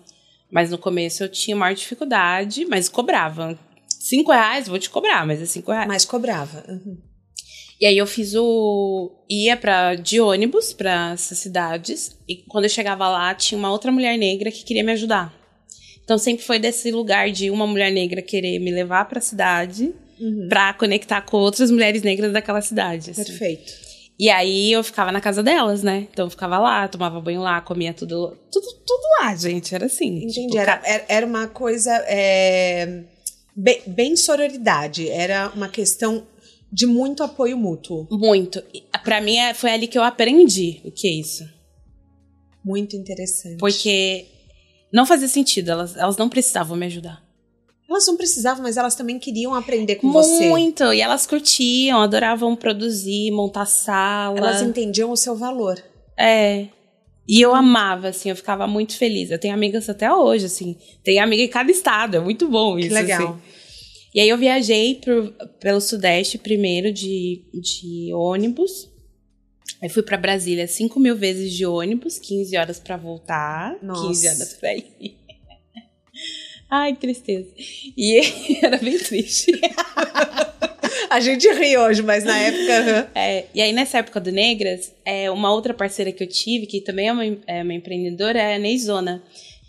S2: Mas no começo eu tinha maior dificuldade, mas cobrava. Cinco reais, vou te cobrar, mas é cinco reais.
S1: Mas cobrava. Uhum.
S2: E aí eu fiz o. ia pra, de ônibus pra essas cidades. E quando eu chegava lá, tinha uma outra mulher negra que queria me ajudar. Então sempre foi desse lugar de uma mulher negra querer me levar pra cidade
S1: Uhum.
S2: pra conectar com outras mulheres negras daquela cidade. assim.
S1: Perfeito.
S2: E aí eu ficava na casa delas, né? Então eu ficava lá, tomava banho lá, comia tudo, tudo, tudo lá, gente. Era assim.
S1: Entendi.
S2: tipo,
S1: Era, era- uma coisa é, bem, bem sororidade. Era uma questão de muito apoio mútuo.
S2: Muito. Pra mim é- foi ali que eu aprendi o que é isso.
S1: Muito interessante.
S2: Porque não fazia sentido, elas, elas não precisavam me ajudar.
S1: Elas não precisavam, mas elas também queriam aprender com você.
S2: Muito! E elas curtiam, adoravam produzir, montar sala.
S1: Elas entendiam o seu valor.
S2: É. E eu amava, assim, eu ficava muito feliz. Eu tenho amigas até hoje, assim. Tem amiga em cada estado, é muito bom isso.
S1: Que legal.
S2: Assim. E aí eu viajei pro, pelo Sudeste primeiro de, de ônibus. Aí fui para Brasília 5 mil vezes de ônibus, 15 horas para voltar,
S1: Nossa.
S2: 15 horas pra ir. Ai, que tristeza. E era bem triste.
S1: A gente ri hoje, mas na época.
S2: É, e aí, nessa época do Negras, é, uma outra parceira que eu tive, que também é uma, é uma empreendedora, é a Neizona.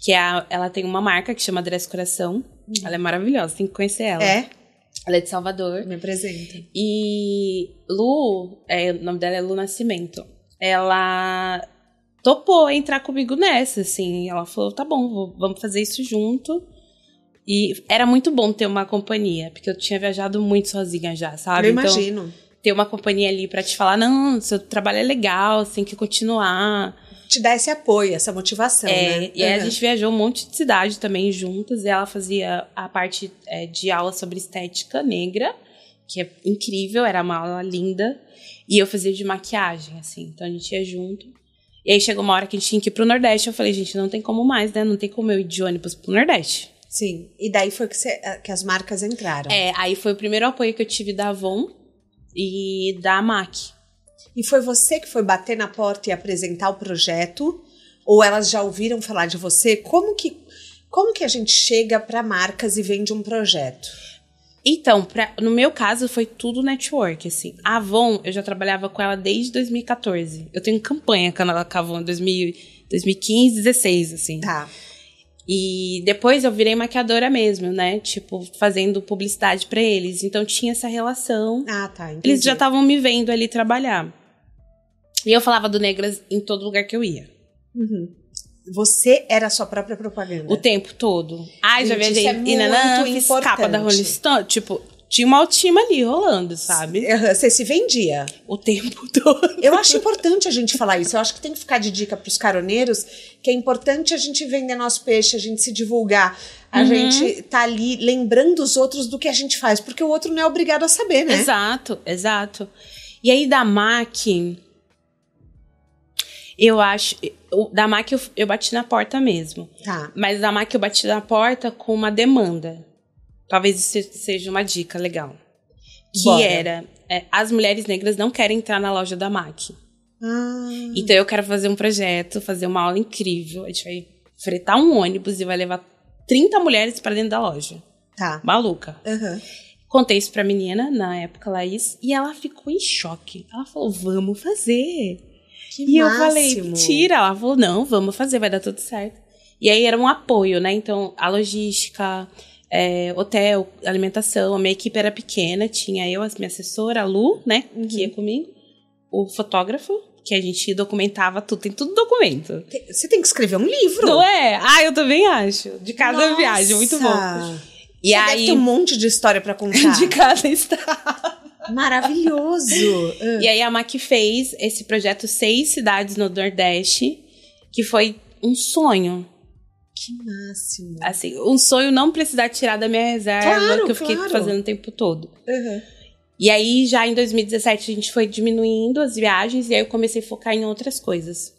S2: Que é a- ela tem uma marca que chama Dress Coração. Ela é maravilhosa, tem que conhecer ela.
S1: É,
S2: Ela é de Salvador.
S1: me apresenta.
S2: E Lu, é, o nome dela é Lu Nascimento. Ela topou entrar comigo nessa, assim. Ela falou: tá bom, vou- vamos fazer isso junto. E era muito bom ter uma companhia, porque eu tinha viajado muito sozinha já, sabe?
S1: Eu
S2: Então,
S1: imagino.
S2: Ter uma companhia ali pra te falar: não, seu trabalho é legal, você tem que continuar.
S1: Te dá esse apoio, essa motivação,
S2: É,
S1: né?
S2: E aí a gente viajou um monte de cidade também juntas. E ela fazia a parte é, de aula sobre estética negra, que é incrível, era uma aula linda. E eu fazia de maquiagem, assim. Então a gente ia junto. E aí chegou uma hora que a gente tinha que ir pro Nordeste. Eu falei, gente, não tem como mais, né? Não tem como eu ir de ônibus pro Nordeste.
S1: Sim. E daí foi que, você- que as marcas entraram.
S2: É, aí foi o primeiro apoio que eu tive da Avon e da MAC.
S1: E foi você que foi bater na porta e apresentar o projeto? Ou elas já ouviram falar de você? Como que, como que a gente chega para marcas e vende um projeto?
S2: Então, pra- no meu caso, foi tudo network, assim. A Avon, eu já trabalhava com ela desde 2014. Eu tenho campanha com ela com a Avon em 2000 2015, 16, assim.
S1: Tá.
S2: E depois eu virei maquiadora mesmo, né? Tipo, fazendo publicidade pra eles. Então tinha essa relação.
S1: Ah, tá. Entendi.
S2: Eles já estavam me vendo ali trabalhar. E eu falava do Negras em todo lugar que eu ia.
S1: Uhum. Você era a sua própria propaganda.
S2: O tempo todo. Ai, já
S1: Gente,
S2: viajei.
S1: isso é
S2: e nanã,
S1: muito
S2: fiz capa da. Rolling Stone. Tipo, tinha uma autoestima ali rolando, sabe?
S1: Você se vendia.
S2: O tempo todo.
S1: Eu acho importante a gente falar isso. Eu acho que tem que ficar de dica para os caroneiros que é importante a gente vender nosso peixe, a gente se divulgar, a
S2: Uhum.
S1: gente tá ali lembrando os outros do que a gente faz, porque o outro não é obrigado a saber, né?
S2: Exato, exato. E aí da MAC, eu acho. Da MAC eu, eu bati na porta mesmo.
S1: Tá.
S2: Mas da MAC eu bati na porta com uma demanda. Talvez isso seja uma dica legal. Que
S1: Bora.
S2: era: é, as mulheres negras não querem entrar na loja da MAC.
S1: Ah,
S2: Então eu quero fazer um projeto, fazer uma aula incrível. A gente vai fretar um ônibus e vai levar 30 mulheres pra dentro da loja.
S1: tá.
S2: Maluca.
S1: Aham.
S2: Contei isso pra menina, na época, Laís, e ela ficou em choque. Ela falou, vamos fazer.
S1: Que
S2: e eu
S1: máximo.
S2: falei, mentira. Ela falou, não, vamos fazer, vai dar tudo certo. E aí era um apoio, né? Então, a logística, é, hotel, alimentação, a minha equipe era pequena, tinha eu, a minha assessora, a Lu, né, que ia comigo, o fotógrafo, que a gente documentava tudo, tem tudo documento.
S1: Você tem que escrever um livro.
S2: Não é? Ah, eu também acho. De cada
S1: Nossa.
S2: viagem, muito bom. E
S1: Você
S2: aí,
S1: deve ter um monte de história para contar.
S2: de cada estado.
S1: Maravilhoso.
S2: E aí a MAC fez esse projeto Seis Cidades no Nordeste, que foi um sonho.
S1: Que máximo.
S2: Assim, um sonho não precisar tirar da minha reserva,
S1: Claro,
S2: que eu fiquei
S1: claro.
S2: fazendo o tempo todo.
S1: Aham.
S2: E aí, já em 2017, a gente foi diminuindo as viagens e aí eu comecei a focar em outras coisas.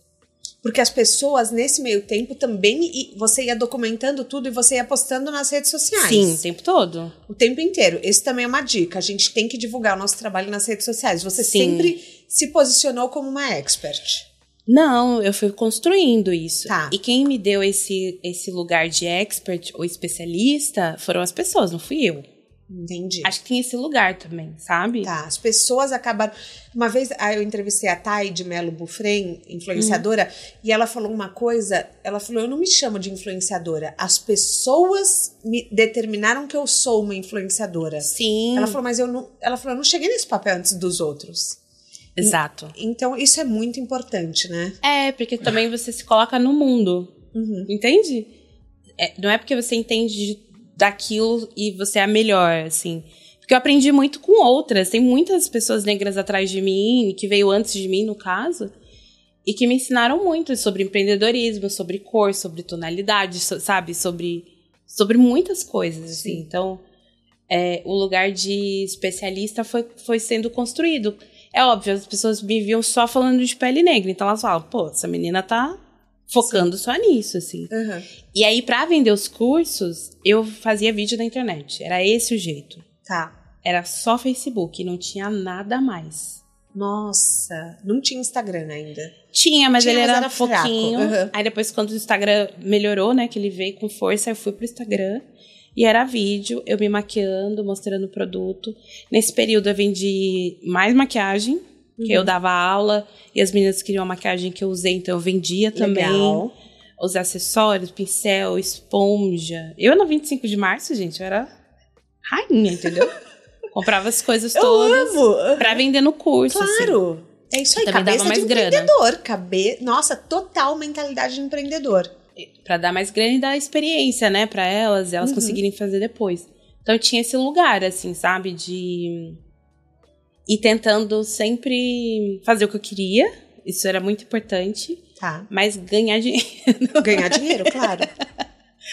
S1: Porque as pessoas, nesse meio tempo, também. e Você ia documentando tudo e você ia postando nas redes sociais.
S2: Sim, o tempo todo.
S1: O tempo inteiro. Esse também é uma dica. A gente tem que divulgar o nosso trabalho nas redes sociais. Você
S2: Sim.
S1: sempre se posicionou como uma expert.
S2: Não, eu fui construindo isso.
S1: Tá.
S2: E quem me deu esse, esse lugar de expert ou especialista foram as pessoas, não fui eu.
S1: Entendi.
S2: Acho que tem esse lugar também, sabe?
S1: Tá, as pessoas acabaram. Uma vez ah, eu entrevistei a Thay de Melo Bufren, influenciadora, e ela falou uma coisa. Ela falou: Eu não me chamo de influenciadora. As pessoas me determinaram que eu sou uma influenciadora.
S2: Sim.
S1: Ela falou, mas eu não. Ela falou, eu não cheguei nesse papel antes dos outros.
S2: Exato.
S1: Então, isso é muito importante, né?
S2: É, porque também você se coloca no mundo.
S1: Uhum.
S2: Entende? É, não é porque você entende de- daquilo e você é a melhor, assim. Porque eu aprendi muito com outras. Tem muitas pessoas negras atrás de mim, que veio antes de mim, no caso, e que me ensinaram muito sobre empreendedorismo, sobre cor, sobre tonalidade, so- sabe? Sobre, sobre muitas coisas, assim. Então, é, o lugar de especialista foi, foi sendo construído. É óbvio, as pessoas me viam só falando de pele negra, então elas falam, pô, essa menina tá focando Sim. só nisso, assim.
S1: Uhum.
S2: E aí, para vender os cursos, eu fazia vídeo na internet. Era esse o jeito.
S1: Tá.
S2: Era só Facebook, não tinha nada mais.
S1: Nossa, não tinha Instagram ainda.
S2: Tinha, mas tinha, ele era, era pouquinho. Uhum. Aí depois, quando o Instagram melhorou, né, que ele veio com força, eu fui pro Instagram. E era vídeo, eu me maquiando, mostrando o produto. Nesse período eu vendi mais maquiagem, uhum. que eu dava aula, e as meninas queriam a maquiagem que eu usei, então eu vendia também. Legal. Os acessórios, pincel, esponja. Eu no 25 de março, gente, eu era rainha, entendeu? Comprava as coisas todas
S1: eu amo.
S2: pra vender no curso.
S1: Assim. Claro. Assim. É isso aí, também cabeça dava mais de empreendedor. Grana. Cabe... Nossa, total mentalidade de empreendedor
S2: para dar mais grana e dar experiência, né, para elas, elas uhum. conseguirem fazer depois. Então eu tinha esse lugar, assim, sabe, de ir tentando sempre fazer o que eu queria. Isso era muito importante.
S1: Tá.
S2: Mas ganhar dinheiro.
S1: Ganhar dinheiro, claro.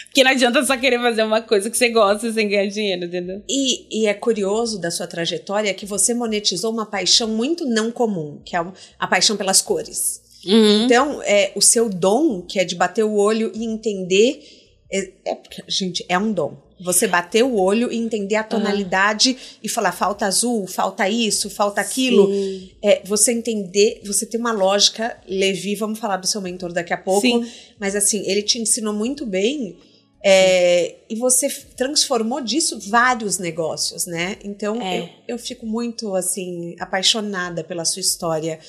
S2: Porque não adianta só querer fazer uma coisa que você gosta sem ganhar dinheiro, entendeu?
S1: E, e é curioso da sua trajetória que você monetizou uma paixão muito não comum, que é a paixão pelas cores.
S2: Uhum.
S1: Então, é, o seu dom, que é de bater o olho e entender. É, é, gente, é um dom. Você bater o olho e entender a tonalidade uhum. e falar falta azul, falta isso, falta aquilo. Sim. É, você entender, você tem uma lógica, Levi, vamos falar do seu mentor daqui a pouco. Sim. Mas assim, ele te ensinou muito bem. É, e você transformou disso vários negócios, né? Então
S2: é.
S1: eu, eu fico muito assim apaixonada pela sua história.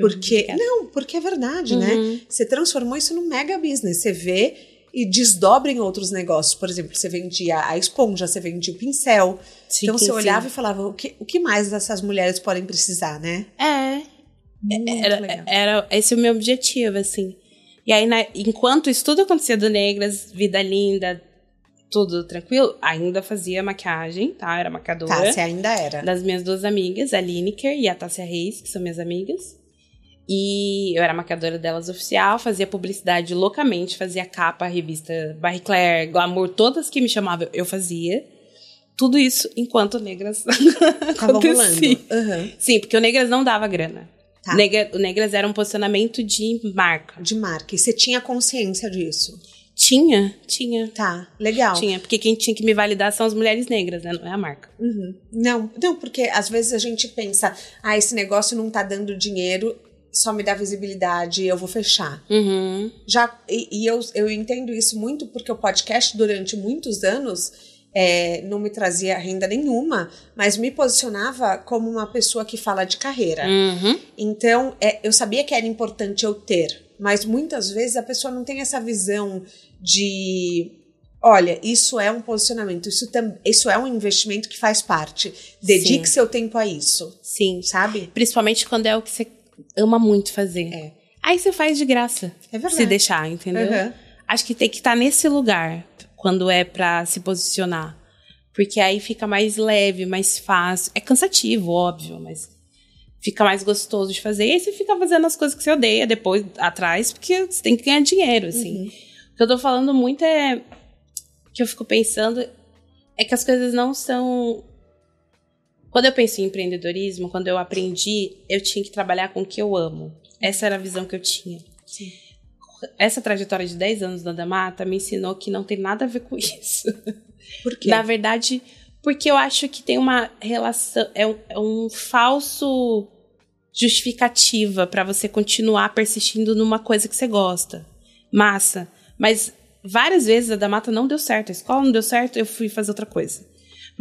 S1: Porque, não, porque é verdade, né? uhum. né? Você transformou isso num mega business. Você vê e desdobra em outros negócios. Por exemplo, você vendia a esponja, você vendia o pincel. Sim, então você sim. olhava e falava, o que, o que mais essas mulheres podem precisar, né?
S2: É. era, era esse o meu objetivo, assim. E aí, na, enquanto isso tudo acontecia do Negras, Vida Linda, tudo tranquilo, ainda fazia maquiagem, tá? Era maquiadora.
S1: Tá, você ainda era.
S2: Das minhas duas amigas, a Lineker e a Tássia Reis, que são minhas amigas. E eu era maquiadora delas oficial, fazia publicidade loucamente, fazia capa, revista Barry Claire, Glamour, todas que me chamavam, eu fazia. Tudo isso enquanto Negras acontecia.
S1: Uhum.
S2: Sim, porque o Negras não dava grana.
S1: Tá.
S2: Negra, o Negras era um posicionamento de marca.
S1: De marca. E você tinha consciência disso?
S2: Tinha, tinha.
S1: Tá, legal.
S2: Tinha, porque quem tinha que me validar são as mulheres negras, né? Não é a marca.
S1: Uhum. Não, não, porque às vezes a gente pensa, ah, esse negócio não tá dando dinheiro, só me dá visibilidade, eu vou fechar.
S2: Uhum.
S1: Já, e, e, eu, eu entendo isso muito porque o podcast, durante muitos anos, é, não me trazia renda nenhuma, mas me posicionava como uma pessoa que fala de carreira.
S2: Uhum.
S1: Então, é, eu sabia que era importante eu ter, mas muitas vezes a pessoa não tem essa visão de olha, isso é um posicionamento, isso, tam, isso é um investimento que faz parte. Dedique Sim. seu tempo a isso.
S2: Sim.
S1: Sabe?
S2: Principalmente quando é o que você ama muito fazer.
S1: É.
S2: Aí você faz de graça.
S1: É verdade.
S2: Se deixar, entendeu?
S1: Uhum.
S2: Acho que tem que estar tá nesse lugar quando é para se posicionar. Porque aí fica mais leve, mais fácil. É cansativo, óbvio, mas fica mais gostoso de fazer. E aí você fica fazendo as coisas que você odeia depois, atrás, porque você tem que ganhar dinheiro, assim. Uhum. O que eu tô falando muito é. que eu fico pensando é que as coisas não são quando eu penso em empreendedorismo, quando eu aprendi, eu tinha que trabalhar com o que eu amo. Essa era a visão que eu tinha.
S1: Sim.
S2: Essa trajetória de 10 anos da Damata me ensinou que não tem nada a ver com isso.
S1: Por quê?
S2: Na verdade, porque eu acho que tem uma relação. É um, é um falso justificativa para você continuar persistindo numa coisa que você gosta. Massa. Mas várias vezes a Damata não deu certo. A escola não deu certo, eu fui fazer outra coisa.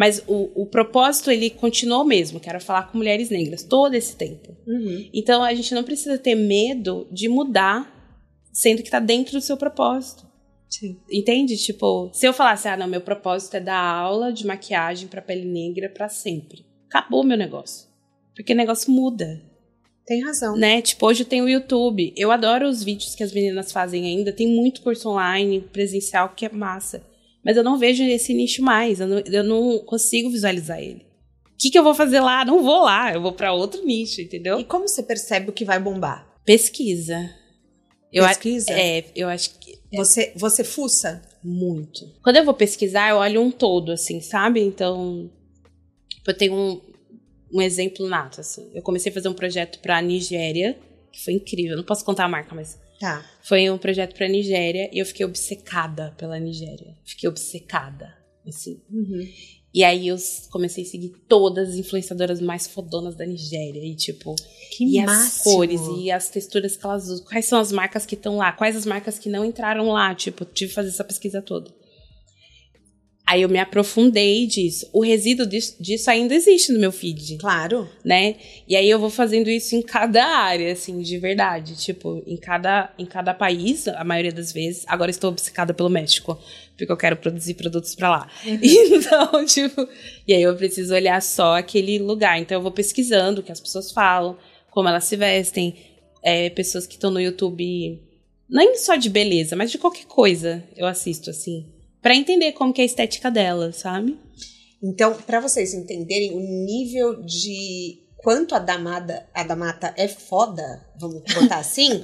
S2: Mas o, o propósito, ele continuou mesmo, que era falar com mulheres negras, todo esse tempo.
S1: Uhum.
S2: Então, a gente não precisa ter medo de mudar, sendo que está dentro do seu propósito.
S1: Sim.
S2: Entende? Tipo, se eu falasse, ah, não, meu propósito é dar aula de maquiagem para pele negra para sempre. Acabou meu negócio. Porque o negócio muda.
S1: Tem razão.
S2: Né? Tipo, hoje eu tenho o YouTube. Eu adoro os vídeos que as meninas fazem ainda. Tem muito curso online, presencial, que é massa. Mas eu não vejo esse nicho mais, eu não, eu não consigo visualizar ele. O que, que eu vou fazer lá? Não vou lá, eu vou para outro nicho, entendeu?
S1: E como você percebe o que vai bombar?
S2: Pesquisa. Eu,
S1: Pesquisa?
S2: É, eu acho que
S1: Você, você fuça?
S2: muito. Quando eu vou pesquisar, eu olho um todo, assim, sabe? Então, eu tenho um, um exemplo nato, assim. Eu comecei a fazer um projeto pra Nigéria, que foi incrível. Não posso contar a marca, mas
S1: Tá.
S2: foi um projeto pra Nigéria e eu fiquei obcecada pela Nigéria. Fiquei obcecada, assim.
S1: Uhum.
S2: E aí eu comecei a seguir todas as influenciadoras mais fodonas da Nigéria. E tipo,
S1: Que
S2: e as
S1: máximo.
S2: cores e as texturas que elas usam. Quais são as marcas que estão lá? Quais as marcas que não entraram lá? Tipo, tive que fazer essa pesquisa toda. Aí eu me aprofundei disso. O resíduo disso, disso ainda existe no meu feed,
S1: Claro.
S2: né? E aí eu vou fazendo isso em cada área, assim, de verdade. Tipo, em cada, em cada país, a maioria das vezes. Agora estou obcecada pelo México, porque eu quero produzir produtos pra lá. Então, tipo, e aí eu preciso olhar só aquele lugar. Então eu vou pesquisando o que as pessoas falam, como elas se vestem, é, pessoas que estão no YouTube, nem só de beleza, mas de qualquer coisa eu assisto, assim. Pra entender como que é a estética dela, sabe?
S1: Então, para vocês entenderem o nível de quanto a Damada, a Damata é foda, vamos botar assim,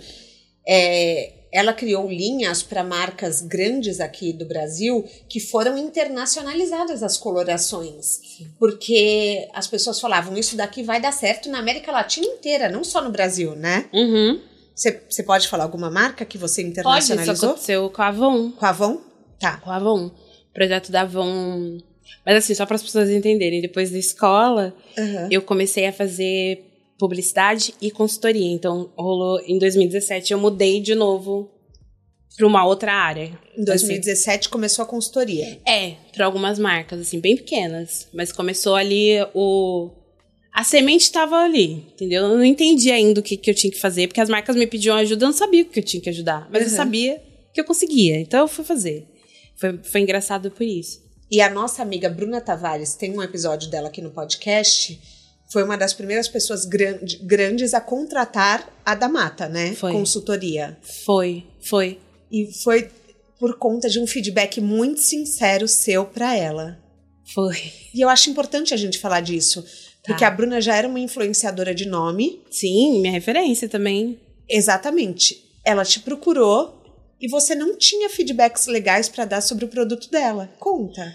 S1: é, ela criou linhas para marcas grandes aqui do Brasil que foram internacionalizadas as colorações. Porque as pessoas falavam, isso daqui vai dar certo na América Latina inteira, não só no Brasil, né?
S2: Uhum.
S1: Você pode falar alguma marca que você
S2: Pode, isso
S1: internacionalizou?
S2: aconteceu com a Avon.
S1: Com a Avon? Tá.
S2: A Avon. O projeto da Avon. Mas assim, só para as pessoas entenderem, depois da escola,
S1: Aham.
S2: eu comecei a fazer publicidade e consultoria. Então, rolou em 2017, eu mudei de novo para uma outra área.
S1: Em 2017 começou a consultoria.
S2: É, para algumas marcas, assim, bem pequenas. Mas começou ali o. A semente estava ali, entendeu? Eu não entendi ainda o que, que eu tinha que fazer, porque as marcas me pediam ajuda, eu não sabia o que eu tinha que ajudar. Mas eu
S1: Uhum.
S2: sabia que eu conseguia, então eu fui fazer. Foi, foi engraçado por isso.
S1: E a nossa amiga Bruna Tavares tem um episódio dela aqui no podcast. Foi uma das primeiras pessoas grande- grandes a contratar a Damata, né?
S2: Foi.
S1: Consultoria.
S2: Foi, foi.
S1: E foi por conta de um feedback muito sincero seu pra ela.
S2: Foi.
S1: E eu acho importante a gente falar disso. Porque
S2: Tá.
S1: a Bruna já era uma influenciadora de nome.
S2: Sim, minha referência também.
S1: Exatamente. Ela te procurou e você não tinha feedbacks legais pra dar sobre o produto dela. Conta.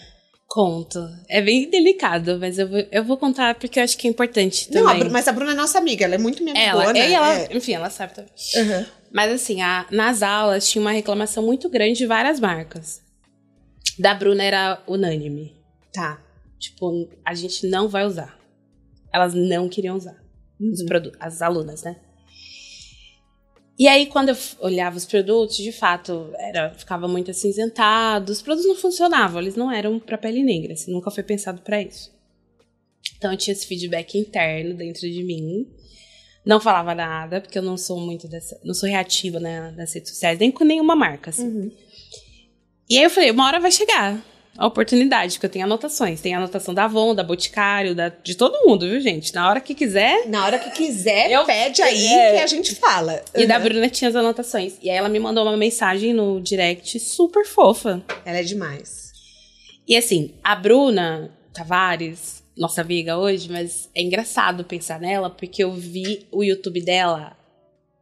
S2: Conto. É bem delicado, mas eu vou, eu vou contar porque eu acho que é importante também.
S1: Não, a mas a Bruna é nossa amiga, ela é muito minha
S2: ela,
S1: amigona.
S2: ela,
S1: é.
S2: enfim, ela sabe também.
S1: Aham.
S2: Mas assim, a- nas aulas tinha uma reclamação muito grande de várias marcas. Da Bruna era unânime.
S1: Tá.
S2: Tipo, a gente não vai usar. Elas não queriam usar. Os produ- as alunas, né? E aí, quando eu olhava os produtos, de fato, era, ficava muito acinzentado. Os produtos não funcionavam, eles não eram pra pele negra. Assim, nunca foi pensado pra isso. Então, eu tinha esse feedback interno dentro de mim. Não falava nada, porque eu não sou muito dessa. Não sou reativa né, nas redes sociais, nem com nenhuma marca. Assim.
S1: Uhum.
S2: E aí eu falei, uma hora vai chegar a oportunidade, porque eu tenho anotações. Tem anotação da Avon, da Boticário, da, de todo mundo, viu, gente? Na hora que quiser.
S1: Na hora que quiser,
S2: Eu-
S1: pede aí
S2: é.
S1: que a gente fala.
S2: E da
S1: Uhum.
S2: Bruna tinha as anotações. E aí ela me mandou uma mensagem no direct super fofa.
S1: Ela é demais.
S2: E assim, a Bruna Tavares, nossa amiga hoje, mas é engraçado pensar nela, porque eu vi o YouTube dela,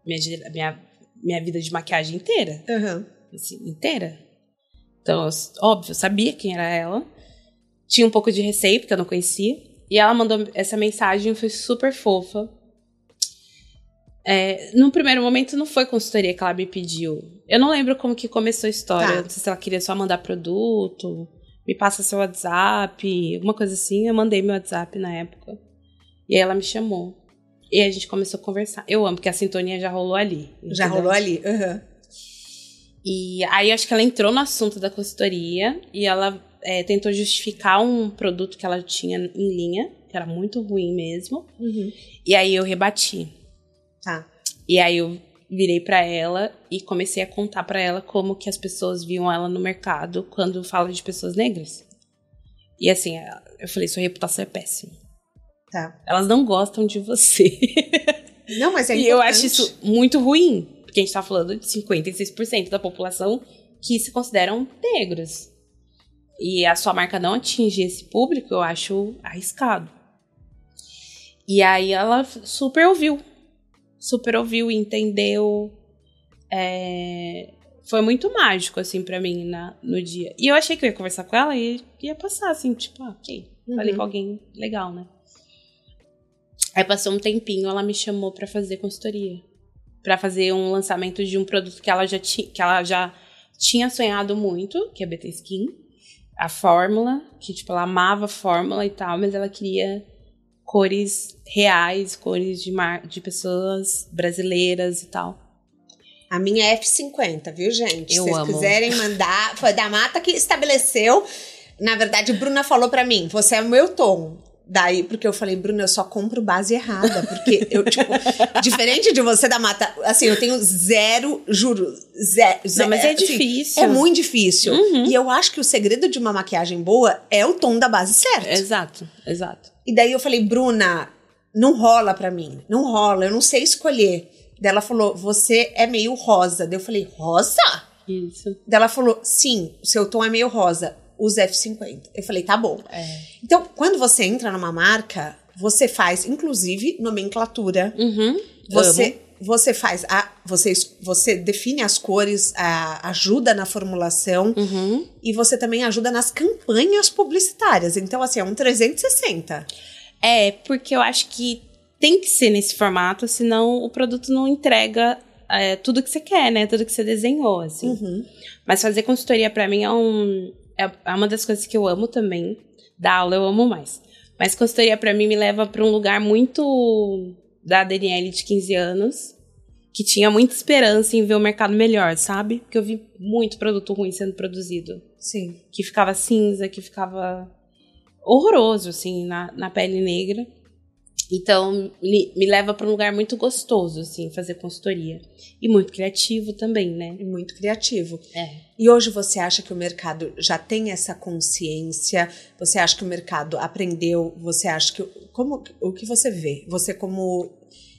S2: minha, minha, minha vida de maquiagem inteira.
S1: Uhum.
S2: assim, inteira. Então, eu, óbvio, eu sabia quem era ela. Tinha um pouco de receio, porque eu não conhecia. E ela mandou essa mensagem, foi super fofa. É, no primeiro momento, não foi consultoria que ela me pediu. Eu não lembro como que começou a história.
S1: Tá.
S2: Não sei se ela queria só mandar produto, me passa seu WhatsApp, alguma coisa assim. Eu mandei meu WhatsApp na época. E aí ela me chamou. E a gente começou a conversar. Eu amo, porque a sintonia já rolou ali.
S1: Já
S2: entendeu?
S1: rolou ali. Uhum.
S2: E aí acho que ela entrou no assunto da consultoria e ela é, tentou justificar um produto que ela tinha em linha, que era muito ruim mesmo.
S1: Uhum.
S2: E aí eu rebati.
S1: Tá.
S2: E aí eu virei pra ela e comecei a contar pra ela como que as pessoas viam ela no mercado quando fala de pessoas negras. E assim, eu falei, sua reputação é péssima.
S1: Tá.
S2: Elas não gostam de você.
S1: Não, mas é
S2: e
S1: importante.
S2: eu acho isso muito ruim, porque a gente tá falando de 56% da população que se consideram negros. E a sua marca não atingir esse público, eu acho arriscado. E aí ela super ouviu. Super ouviu entendeu. é, foi muito mágico, assim, para mim na, no dia. E eu achei que eu ia conversar com ela e ia passar, assim, tipo, ah, ok, uhum. falei com alguém legal, né? Aí passou um tempinho, ela me chamou para fazer consultoria. Para fazer um lançamento de um produto que ela já, ti, que ela já tinha sonhado muito, que é BT Skin. A fórmula, que tipo, ela amava a fórmula e tal, mas ela queria cores reais, cores de, mar, de pessoas brasileiras e tal.
S1: A minha é F50, viu, gente?
S2: Eu
S1: Se vocês
S2: amo.
S1: quiserem mandar, foi da Mata que estabeleceu. Na verdade, Bruna falou para mim: você é o meu tom. Daí, porque eu falei, Bruna, eu só compro base errada. Porque eu, tipo, diferente de você da Mata, assim, eu tenho zero, juro, zero.
S2: Não, mas é
S1: assim,
S2: difícil.
S1: É muito difícil.
S2: Uhum.
S1: E eu acho que o segredo de uma maquiagem boa é o tom da base certo.
S2: Exato, exato.
S1: E daí eu falei, Bruna, não rola pra mim. Não rola, eu não sei escolher. Daí ela falou, você é meio rosa. Daí eu falei, rosa?
S2: Isso.
S1: Daí ela falou, sim, o seu tom é meio rosa. Usa F50. Eu falei, tá bom.
S2: É.
S1: Então, quando você entra numa marca, você faz, inclusive, nomenclatura.
S2: Uhum.
S1: Você, você faz a. Você, você define as cores, a, ajuda na formulação
S2: Uhum.
S1: e você também ajuda nas campanhas publicitárias. Então, assim, é um 360.
S2: É, porque eu acho que tem que ser nesse formato, senão o produto não entrega é, tudo que você quer, né? Tudo que você desenhou, assim.
S1: Uhum.
S2: Mas fazer consultoria pra mim é um é é uma das coisas que eu amo também. Da aula eu amo mais. Mas consultoria pra mim me leva pra um lugar muito da Daniele de 15 anos, que tinha muita esperança em ver o mercado melhor, sabe? Porque eu vi muito produto ruim sendo produzido,
S1: Sim.
S2: que ficava cinza, que ficava horroroso assim na, na pele negra. Então, me, leva pra um lugar muito gostoso, assim, fazer consultoria. E muito criativo também, né?
S1: E muito criativo.
S2: É.
S1: E hoje você acha que o mercado já tem essa consciência? Você acha que o mercado aprendeu? Você acha que. Como, o que você vê? Você, como.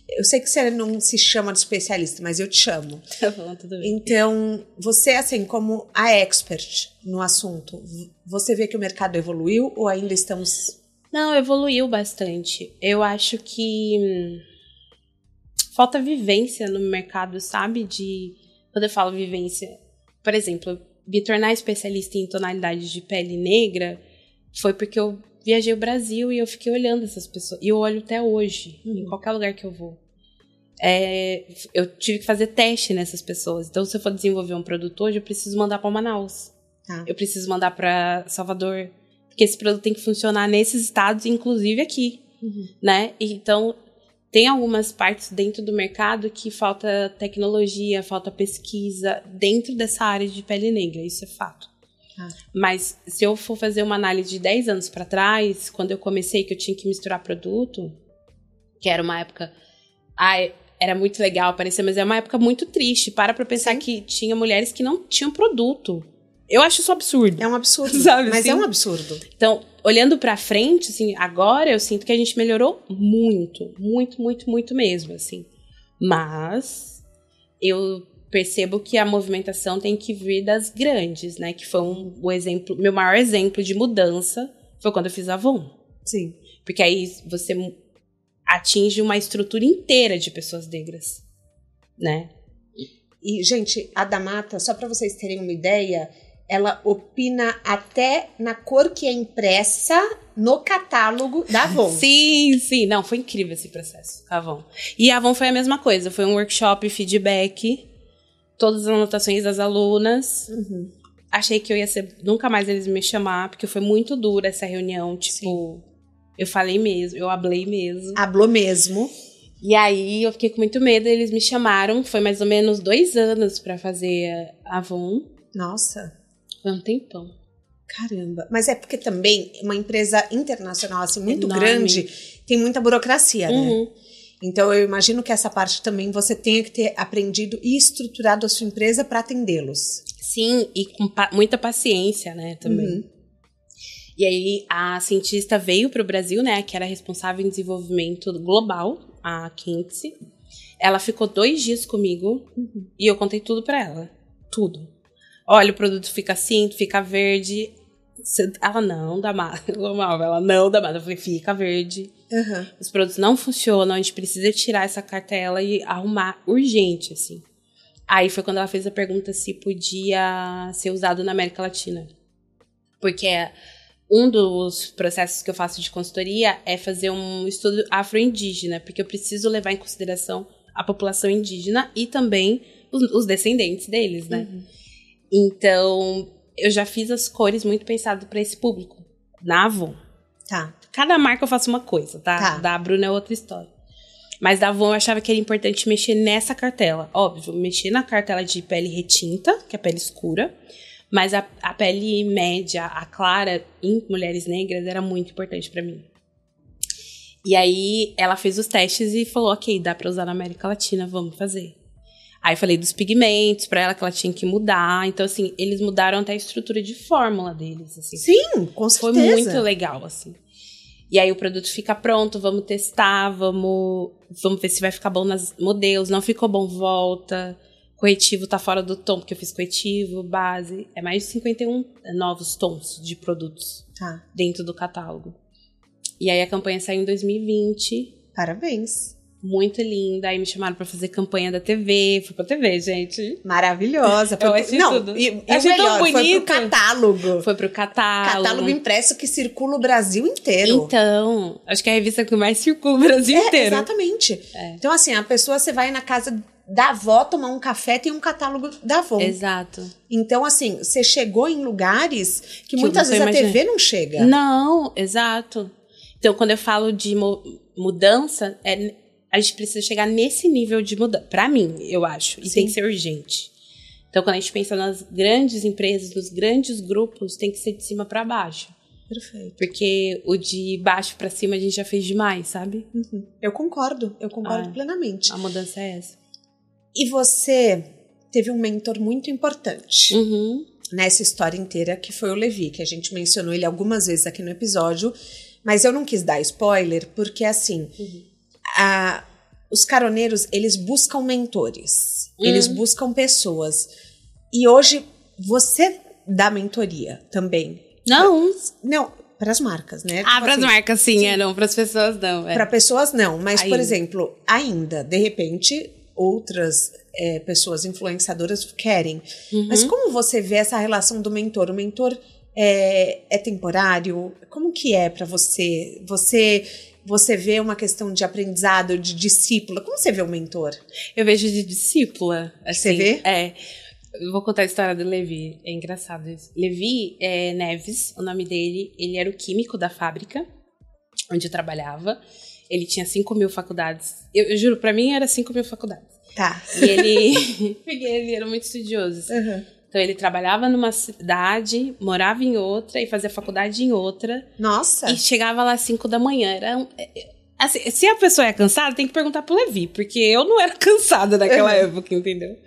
S1: Eu sei que você não se chama de especialista, mas eu te chamo.
S2: Tá bom, tudo bem.
S1: Então, você, assim, como a expert no assunto, você vê que o mercado evoluiu ou ainda estamos.
S2: Não, evoluiu bastante. Eu acho que hum, falta vivência no mercado, sabe? De quando eu falo vivência, por exemplo, me tornar especialista em tonalidades de pele negra foi porque eu viajei o Brasil e eu fiquei olhando essas pessoas. E eu olho até hoje, em qualquer lugar que eu vou. É, eu tive que fazer teste nessas pessoas. Então, se eu for desenvolver um produto hoje, eu preciso mandar para Manaus.
S1: Tá.
S2: Eu preciso mandar para Salvador. Porque esse produto tem que funcionar nesses estados, inclusive aqui, né? E Então, tem algumas partes dentro do mercado que falta tecnologia, falta pesquisa dentro dessa área de pele negra, isso é fato.
S1: Ah.
S2: Mas se eu for fazer uma análise de 10 anos para trás, quando eu comecei que eu tinha que misturar produto, que era uma época ai, era muito legal parecer, mas é uma época muito triste. Para pra pensar que tinha mulheres que não tinham produto. Eu acho isso absurdo.
S1: É um absurdo.
S2: Sabe,
S1: mas
S2: assim?
S1: é um absurdo.
S2: Então, olhando pra frente, assim, agora eu sinto que a gente melhorou muito, muito, muito, muito mesmo, assim. Mas eu percebo que a movimentação tem que vir das grandes, né? Que foi um, o exemplo, meu maior exemplo de mudança foi quando eu fiz a Avon.
S1: Sim.
S2: Porque aí você atinge uma estrutura inteira de pessoas negras, né?
S1: E, gente, a da Mata, só para vocês terem uma ideia, ela opina até na cor que é impressa no catálogo da Avon.
S2: Sim, sim. Não, foi incrível esse processo Avon. E a Avon foi a mesma coisa. Foi um workshop, feedback, todas as anotações das alunas.
S1: Uhum.
S2: Achei que eu ia ser... Nunca mais eles me chamar, porque foi muito dura essa reunião. Tipo, eu falei mesmo, eu hablei mesmo.
S1: Hablou mesmo.
S2: E aí eu fiquei com muito medo, eles me chamaram. Foi mais ou menos dois anos pra fazer a Avon.
S1: Nossa,
S2: Foi um tempão.
S1: caramba. Mas é porque também uma empresa internacional assim muito
S2: Enorme.
S1: grande tem muita burocracia, né?
S2: Uhum.
S1: Então eu imagino que essa parte também você tenha que ter aprendido e estruturado a sua empresa para atendê-los.
S2: Sim, e com pa- muita paciência, né, também.
S1: Uhum.
S2: E aí a cientista veio para o Brasil, né, que era responsável em desenvolvimento global, a Kinsey. Ela ficou dois dias comigo e eu contei tudo para ela, tudo. Olha, o produto fica assim, fica verde. Ela não dá mata, eu amava, ela não dá mata. Eu falei, fica verde.
S1: Uhum.
S2: Os produtos não funcionam, a gente precisa tirar essa cartela e arrumar urgente, assim. Aí foi quando ela fez a pergunta se podia ser usado na América Latina. Porque um dos processos que eu faço de consultoria é fazer um estudo afro-indígena, porque eu preciso levar em consideração a população indígena e também os, os descendentes deles, né? Uhum. Então, eu já fiz as cores muito pensado para esse público. Na Avon.
S1: Tá.
S2: Cada marca eu faço uma coisa, tá? tá. Da Bruna é outra história. Mas da Avon eu achava que era importante mexer nessa cartela. Óbvio, mexer na cartela de pele retinta, que é a pele escura. Mas a, a pele média, a clara, em mulheres negras, era muito importante para mim. E aí ela fez os testes e falou: ok, dá pra usar na América Latina, vamos fazer. Aí falei dos pigmentos para ela que ela tinha que mudar. Então, assim, eles mudaram até a estrutura de fórmula deles. Assim.
S1: Sim, com certeza.
S2: Foi muito legal, assim. E aí o produto fica pronto, vamos testar, vamos, vamos ver se vai ficar bom nas modelos. Não ficou bom, volta. Corretivo tá fora do tom, porque eu fiz corretivo, base. É mais de 51 novos tons de produtos
S1: tá.
S2: dentro do catálogo. E aí a campanha saiu em 2020.
S1: Parabéns
S2: muito linda. Aí me chamaram para fazer campanha da TV. Fui pra TV, gente.
S1: Maravilhosa.
S2: Foi Eu. Não, tudo.
S1: E, e achei melhor, tão bonito. Foi pro catálogo.
S2: Foi pro catálogo.
S1: Catálogo impresso que circula o Brasil inteiro.
S2: Então, acho que é a revista que mais circula o Brasil é, inteiro.
S1: Exatamente. É. Então, assim, a pessoa, você vai na casa da avó tomar um café, tem um catálogo da avó.
S2: Exato.
S1: Então, assim, você chegou em lugares que, que muitas vezes a TV não chega.
S2: Não, exato. Então, quando eu falo de mudança, é a gente precisa chegar nesse nível de mudança. Para mim, eu acho. E Sim. tem que ser urgente. Então, quando a gente pensa nas grandes empresas, nos grandes grupos, tem que ser de cima para baixo.
S1: Perfeito.
S2: Porque o de baixo para cima a gente já fez demais, sabe?
S1: Uhum. Eu concordo, eu concordo ah, plenamente.
S2: A mudança é essa.
S1: E você teve um mentor muito importante
S2: uhum.
S1: nessa história inteira, que foi o Levi, que a gente mencionou ele algumas vezes aqui no episódio, mas eu não quis dar spoiler, porque assim. Uhum a, os caroneiros, eles buscam mentores, hum. eles buscam pessoas. E hoje você dá mentoria também.
S2: Não.
S1: Não, para as marcas, né?
S2: Ah, tipo para as assim, marcas sim, sim. é não, para as pessoas não. É.
S1: Para pessoas não, mas ainda. por exemplo, ainda, de repente, outras é, pessoas influenciadoras querem. Uhum. Mas como você vê essa relação do mentor? O mentor é, é temporário? Como que é para você? Você você vê uma questão de aprendizado, de discípula? Como você vê o mentor?
S2: Eu vejo de discípula. Assim,
S1: você vê?
S2: É. Eu vou contar a história do Levi. É engraçado isso. Levi é Neves, o nome dele. Ele era o químico da fábrica onde eu trabalhava. Ele tinha 5 mil faculdades. Eu, eu juro, para mim era 5 mil faculdades.
S1: Tá.
S2: E ele. ele era muito estudioso.
S1: Uhum.
S2: Então ele trabalhava numa cidade, morava em outra e fazia faculdade em outra.
S1: Nossa!
S2: E chegava lá às 5 da manhã. Era é, é, assim, se a pessoa é cansada, tem que perguntar pro Levi, porque eu não era cansada naquela uhum. época, entendeu?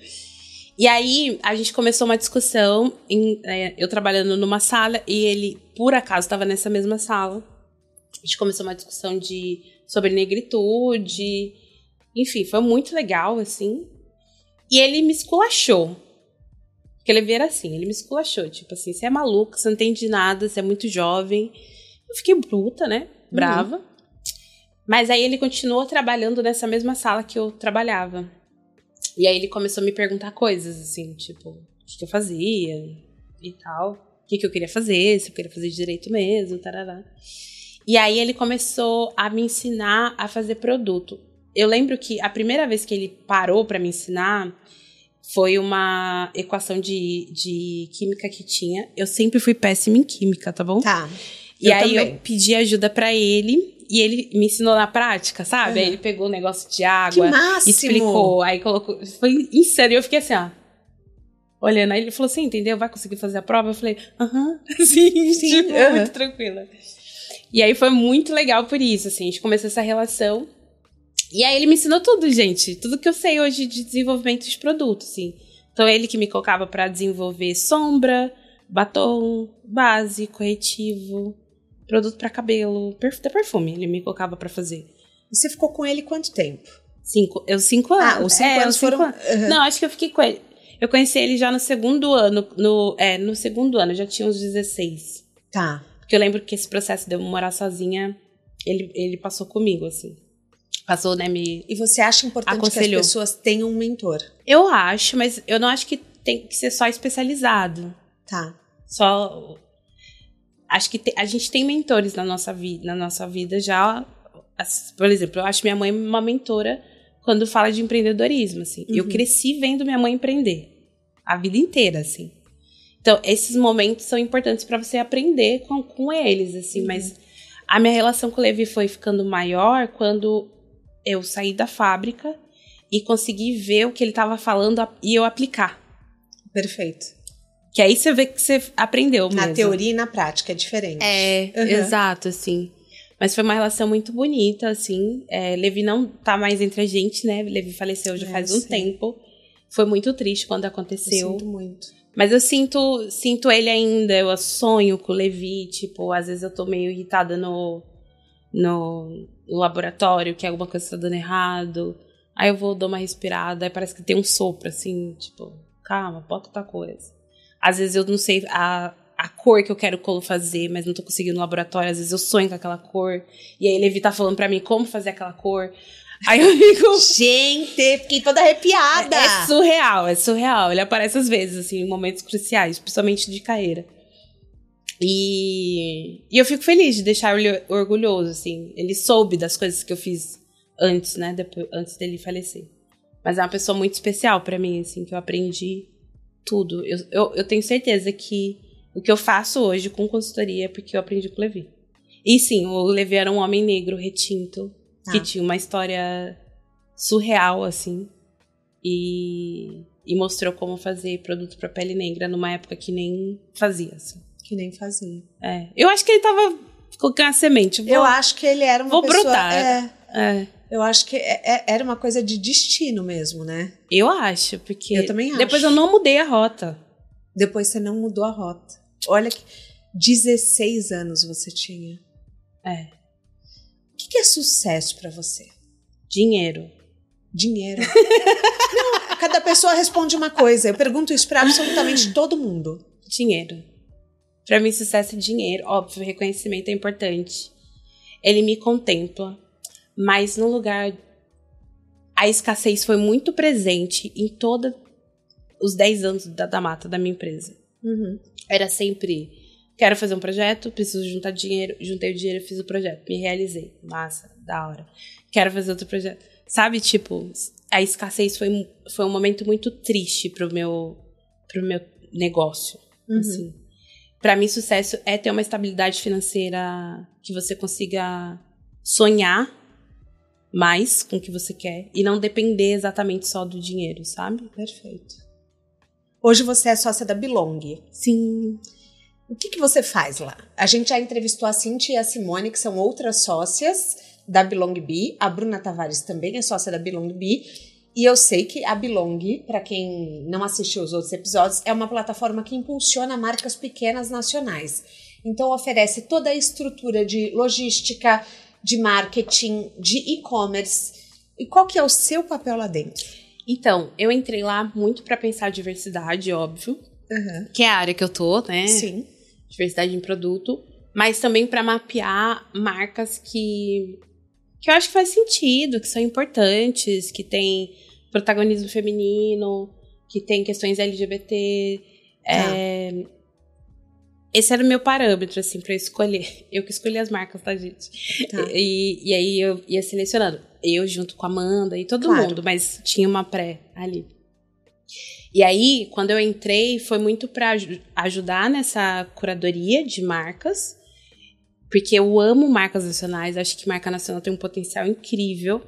S2: E aí a gente começou uma discussão, em, é, eu trabalhando numa sala e ele, por acaso, estava nessa mesma sala. A gente começou uma discussão de sobre negritude. Enfim, foi muito legal, assim. E ele me esculachou. Porque ele era assim, ele me esculachou, tipo assim, você é maluca, você não entende nada, você é muito jovem. Eu fiquei bruta, né? Brava. Uhum. Mas aí ele continuou trabalhando nessa mesma sala que eu trabalhava. E aí ele começou a me perguntar coisas, assim, tipo, o que eu fazia e tal. O que, que eu queria fazer, se eu queria fazer direito mesmo, tarará. E aí ele começou a me ensinar a fazer produto. Eu lembro que a primeira vez que ele parou para me ensinar, foi uma equação de, de química que tinha. Eu sempre fui péssima em química, tá bom?
S1: Tá.
S2: E eu aí também. eu pedi ajuda para ele e ele me ensinou na prática, sabe? Uhum. Aí ele pegou o um negócio de água, explicou, aí colocou. Foi insano. E eu fiquei assim, ó. Olhando, aí ele falou assim: entendeu? Vai conseguir fazer a prova? Eu falei, aham, sim, sim, tipo, uhum. muito tranquila. E aí foi muito legal por isso, assim, a gente começou essa relação. E aí ele me ensinou tudo, gente. Tudo que eu sei hoje de desenvolvimento de produtos, assim. Então ele que me colocava para desenvolver sombra, batom, base, corretivo, produto para cabelo, até perfume ele me colocava para fazer.
S1: Você ficou com ele quanto tempo?
S2: Cinco, eu cinco anos.
S1: Ah, os cinco é, anos foram.
S2: Uhum. Não, acho que eu fiquei com ele. Eu conheci ele já no segundo ano, no, é, no segundo ano, eu já tinha uns 16.
S1: Tá.
S2: Porque eu lembro que esse processo de eu morar sozinha, ele, ele passou comigo, assim. Passou, né, me
S1: E você acha importante
S2: Aconselhou.
S1: que as pessoas tenham um mentor?
S2: Eu acho, mas eu não acho que tem que ser só especializado.
S1: Tá.
S2: Só acho que te- a gente tem mentores na nossa vida, na nossa vida já. As- Por exemplo, eu acho minha mãe uma mentora quando fala de empreendedorismo, assim. Eu
S1: Uhum.
S2: cresci vendo minha mãe empreender a vida inteira, assim. Então, esses momentos são importantes para você aprender com, com eles, assim,
S1: Uhum.
S2: mas a minha relação com o Levi foi ficando maior quando eu saí da fábrica e consegui ver o que ele estava falando e eu aplicar.
S1: Perfeito.
S2: Que aí você vê que você aprendeu
S1: Na
S2: mesmo.
S1: teoria e na prática é diferente.
S2: É,
S1: Uhum.
S2: exato, assim. Mas foi uma relação muito bonita, assim. É, Levi não tá mais entre a gente, né? Levi faleceu já
S1: É,
S2: faz um
S1: sim.
S2: tempo. Foi muito triste quando
S1: Eu
S2: aconteceu.
S1: sinto muito.
S2: Mas eu sinto, sinto ele ainda, eu sonho com o Levi, tipo, às vezes eu tô meio irritada no, no, laboratório, que alguma coisa tá dando errado. Aí eu vou dar uma respirada, aí parece que tem um sopro, assim, tipo, calma, bota outra coisa. Às vezes eu não sei a, a cor que eu quero fazer, mas não tô conseguindo no laboratório. Às vezes eu sonho com aquela cor. E aí Levi tá falando pra mim como fazer aquela cor. Aí eu fico.
S1: Gente, fiquei toda arrepiada.
S2: É surreal, é surreal. Ele aparece às vezes, assim, em momentos cruciais, principalmente de carreira. E, e eu fico feliz de deixar ele orgulhoso, assim. Ele soube das coisas que eu fiz antes, né? Depois, antes dele falecer. Mas é uma pessoa muito especial pra mim, assim, que eu aprendi tudo. Eu, eu, eu tenho certeza que o que eu faço hoje com consultoria é porque eu aprendi com o Levi. E sim, o Levi era um homem negro retinto, que
S1: Tá.
S2: tinha uma história surreal, assim. E, e mostrou como fazer produto pra pele negra numa época que nem fazia, assim.
S1: Que nem fazia.
S2: É. Eu acho que ele tava colocando a semente. Vou,
S1: Eu acho que ele era uma
S2: vou
S1: pessoa...
S2: brotar.
S1: É,
S2: é,
S1: eu acho que é- é- era uma coisa de destino mesmo, né?
S2: eu acho, porque.
S1: Eu também acho.
S2: Depois eu não mudei a rota.
S1: Depois você não mudou a rota. Olha que 16 anos você tinha.
S2: É.
S1: O que que é sucesso pra você?
S2: Dinheiro.
S1: Dinheiro. Não, cada pessoa responde uma coisa. Eu pergunto isso pra absolutamente todo mundo.
S2: Dinheiro. Pra mim, sucesso é dinheiro. Óbvio, reconhecimento é importante. Ele me contempla. Mas no lugar. A escassez foi muito presente em todos os 10 anos da, da mata da minha empresa.
S1: Uhum.
S2: Era sempre. Quero fazer um projeto, preciso juntar dinheiro. Juntei o dinheiro, fiz o projeto. Me realizei. Massa, da hora. Quero fazer outro projeto. Sabe, tipo, a escassez foi, um- foi um momento muito triste pro meu, pro meu negócio.
S1: Uhum.
S2: Assim. Para mim, sucesso é ter uma estabilidade financeira que você consiga sonhar mais com o que você quer e não depender exatamente só do dinheiro, sabe?
S1: Perfeito. Hoje você é sócia da Belong.
S2: Sim.
S1: O que, que você faz lá? A gente já entrevistou a Cintia e a Simone, que são outras sócias da Belong Bee. A Bruna Tavares também é sócia da Belong Bee. E eu sei que a Belong, para quem não assistiu os outros episódios, é uma plataforma que impulsiona marcas pequenas nacionais. Então oferece toda a estrutura de logística, de marketing, de e-commerce. E qual que é o seu papel lá dentro?
S2: Então, eu entrei lá muito para pensar diversidade, óbvio, que é a área que eu tô, né?
S1: Sim.
S2: Diversidade em produto, mas também para mapear marcas que que eu acho que faz sentido, que são importantes, que tem protagonismo feminino, que tem questões LGBT.
S1: Tá.
S2: É, esse era o meu parâmetro, assim, pra eu escolher. Eu que escolhi as marcas, tá, gente?
S1: Tá.
S2: E, e aí eu ia selecionando. Eu junto com a Amanda e todo
S1: Claro.
S2: mundo, mas tinha uma pré ali. E aí, quando eu entrei, foi muito pra aju- ajudar nessa curadoria de marcas, porque eu amo marcas nacionais, acho que marca nacional tem um potencial incrível.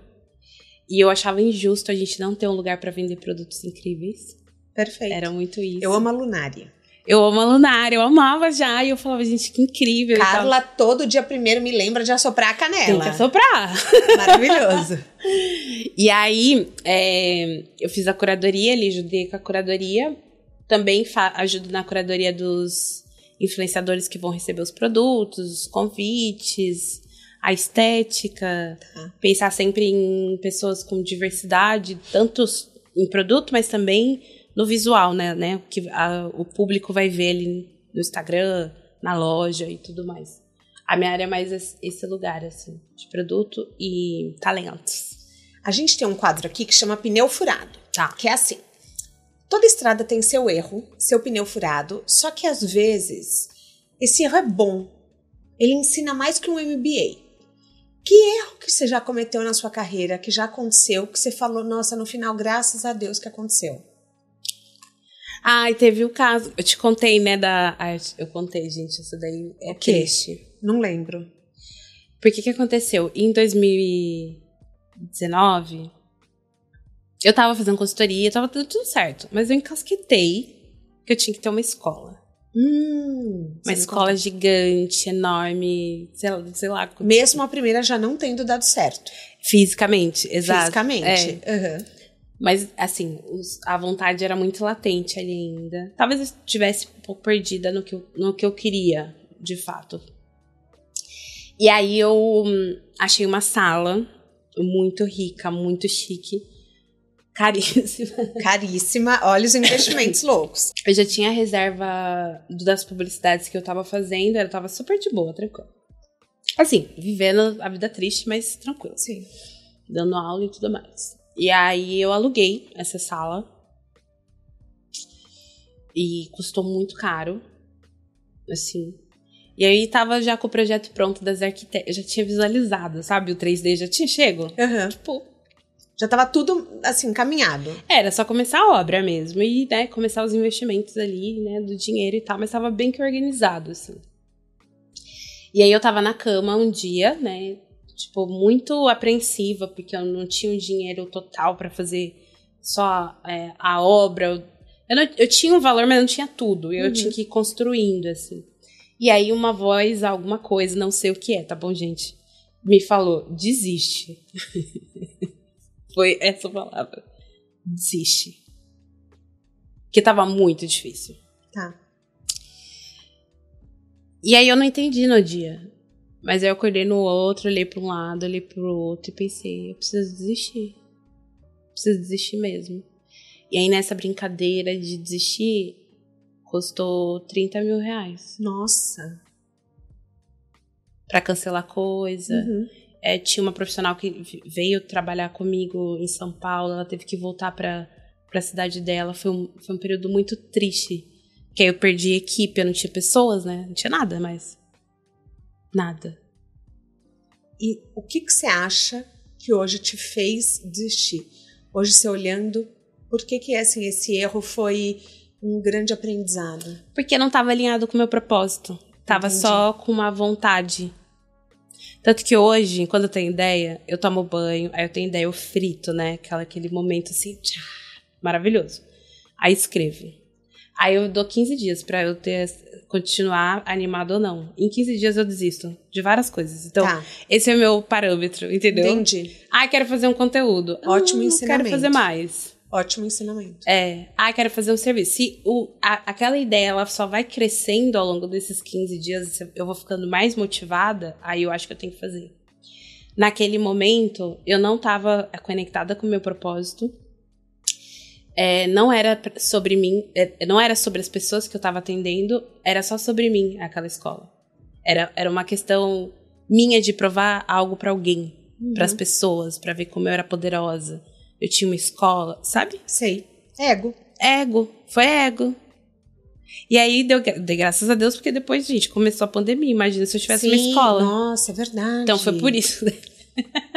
S2: E eu achava injusto a gente não ter um lugar pra vender produtos incríveis.
S1: Perfeito.
S2: Era muito isso.
S1: Eu amo a Lunária.
S2: Eu amo a Lunar, eu amava já, e eu falava, gente, que incrível.
S1: Carla, todo dia primeiro me lembra de assoprar a
S2: Tem
S1: canela.
S2: que assoprar.
S1: Maravilhoso.
S2: E aí, é, eu fiz a curadoria ali, ajudei com a curadoria. Também ajudo na curadoria dos influenciadores que vão receber os produtos, os convites, a estética.
S1: Tá.
S2: Pensar sempre em pessoas com diversidade, tanto em produto, mas também no visual, né? né? Que a- o público vai ver ali no Instagram, na loja e tudo mais. A minha área é mais esse lugar, assim, de produto e talentos.
S1: A gente tem um quadro aqui que chama pneu furado.
S2: Tá.
S1: Que é assim. Toda estrada tem seu erro, seu pneu furado, só que às vezes esse erro é bom. Ele ensina mais que um MBA. Que erro que você já cometeu na sua carreira, que já aconteceu, que você falou, nossa, no final, graças a Deus que aconteceu?
S2: Ah, e teve o caso. Eu te contei, né, da. Ah, eu contei, gente, isso daí é
S1: O quê?
S2: triste.
S1: Não lembro.
S2: Porque que aconteceu? Em 2019, eu tava fazendo consultoria, tava tudo, tudo certo. Mas eu encasquetei que eu tinha que ter uma escola.
S1: Hum,
S2: Uma escola gigante, enorme, sei lá, sei lá.
S1: Mesmo a primeira já não tendo dado certo.
S2: fisicamente, exato.
S1: Fisicamente.
S2: É.
S1: Aham.
S2: Mas, assim, os- a vontade era muito latente ali ainda. Talvez eu estivesse um pouco perdida no que eu, no que eu queria, de fato. E aí eu hum, achei uma sala muito rica, muito chique, caríssima.
S1: Caríssima. Olha os investimentos loucos.
S2: Eu já tinha a reserva das publicidades que eu tava fazendo, eu tava super de boa, tranquila. Assim, vivendo a vida triste, mas tranquila.
S1: Sim.
S2: dando aula e tudo mais. E aí eu aluguei essa sala. E custou muito caro. Assim. E aí tava já com o projeto pronto das arquitetas. Já tinha visualizado, sabe? O 3D já tinha chego.
S1: Aham.
S2: Tipo,
S1: Já tava tudo, assim, caminhado.
S2: era só começar a obra mesmo. E, né, começar os investimentos ali, né, do dinheiro e tal. Mas tava bem que organizado, assim. E aí eu tava na cama um dia, né? Tipo, muito apreensiva, porque eu não tinha o dinheiro total pra fazer só é, a obra. Eu, não- eu tinha um valor, mas não tinha tudo. Eu
S1: Uhum.
S2: tinha que ir construindo, assim. E aí uma voz, alguma coisa, não sei o que é, tá bom, gente? Me falou, desiste. Foi essa palavra. Desiste. Porque tava muito difícil.
S1: Tá.
S2: E aí eu não entendi no dia. Mas aí eu acordei no outro, olhei pra um lado, olhei pro outro e pensei, eu preciso desistir. Preciso desistir mesmo. E aí nessa brincadeira de desistir, custou 30 mil reais.
S1: Nossa.
S2: Pra cancelar coisa.
S1: Uhum.
S2: É, tinha uma profissional que veio trabalhar comigo em São Paulo, ela teve que voltar pra, pra cidade dela. Foi um, foi um período muito triste. Que aí eu perdi equipe, eu não tinha pessoas, né? Não tinha nada mais. Nada.
S1: E o que, que você acha que hoje te fez desistir? Hoje, você olhando, por que que assim, esse erro foi um grande aprendizado?
S2: Porque não tava alinhado com o meu propósito. Tava
S1: Entendi.
S2: só com uma vontade. Tanto que hoje, quando eu tenho ideia, eu tomo banho, aí eu tenho ideia, eu frito, né? Aquela, aquele momento assim, tchá, maravilhoso. Aí escrevo. Aí eu dou 15 dias pra eu ter, continuar animado ou não. Em 15 dias eu desisto de várias coisas. Então,
S1: tá,
S2: esse é o meu parâmetro, entendeu?
S1: entendi.
S2: Ah, quero fazer um conteúdo.
S1: Ótimo
S2: não
S1: ensinamento.
S2: quero fazer mais.
S1: Ótimo ensinamento.
S2: É, ah, quero fazer um serviço. Se o, a- aquela ideia ela só vai crescendo ao longo desses 15 dias, eu vou ficando mais motivada, aí eu acho que eu tenho que fazer. Naquele momento, eu não estava conectada com o meu propósito. É, não era sobre mim, é, não era sobre as pessoas que eu estava atendendo, era só sobre mim, aquela escola. Era, era uma questão minha de provar algo para alguém, para as
S1: Uhum.
S2: pessoas, para ver como eu era poderosa. Eu tinha uma escola, sabe?
S1: Sei. Ego.
S2: Ego, foi ego. E aí deu, dei graças a Deus, porque depois, gente, começou a pandemia. Imagina se eu tivesse uma
S1: Sim,
S2: escola.
S1: Nossa, é verdade.
S2: Então foi por isso. né?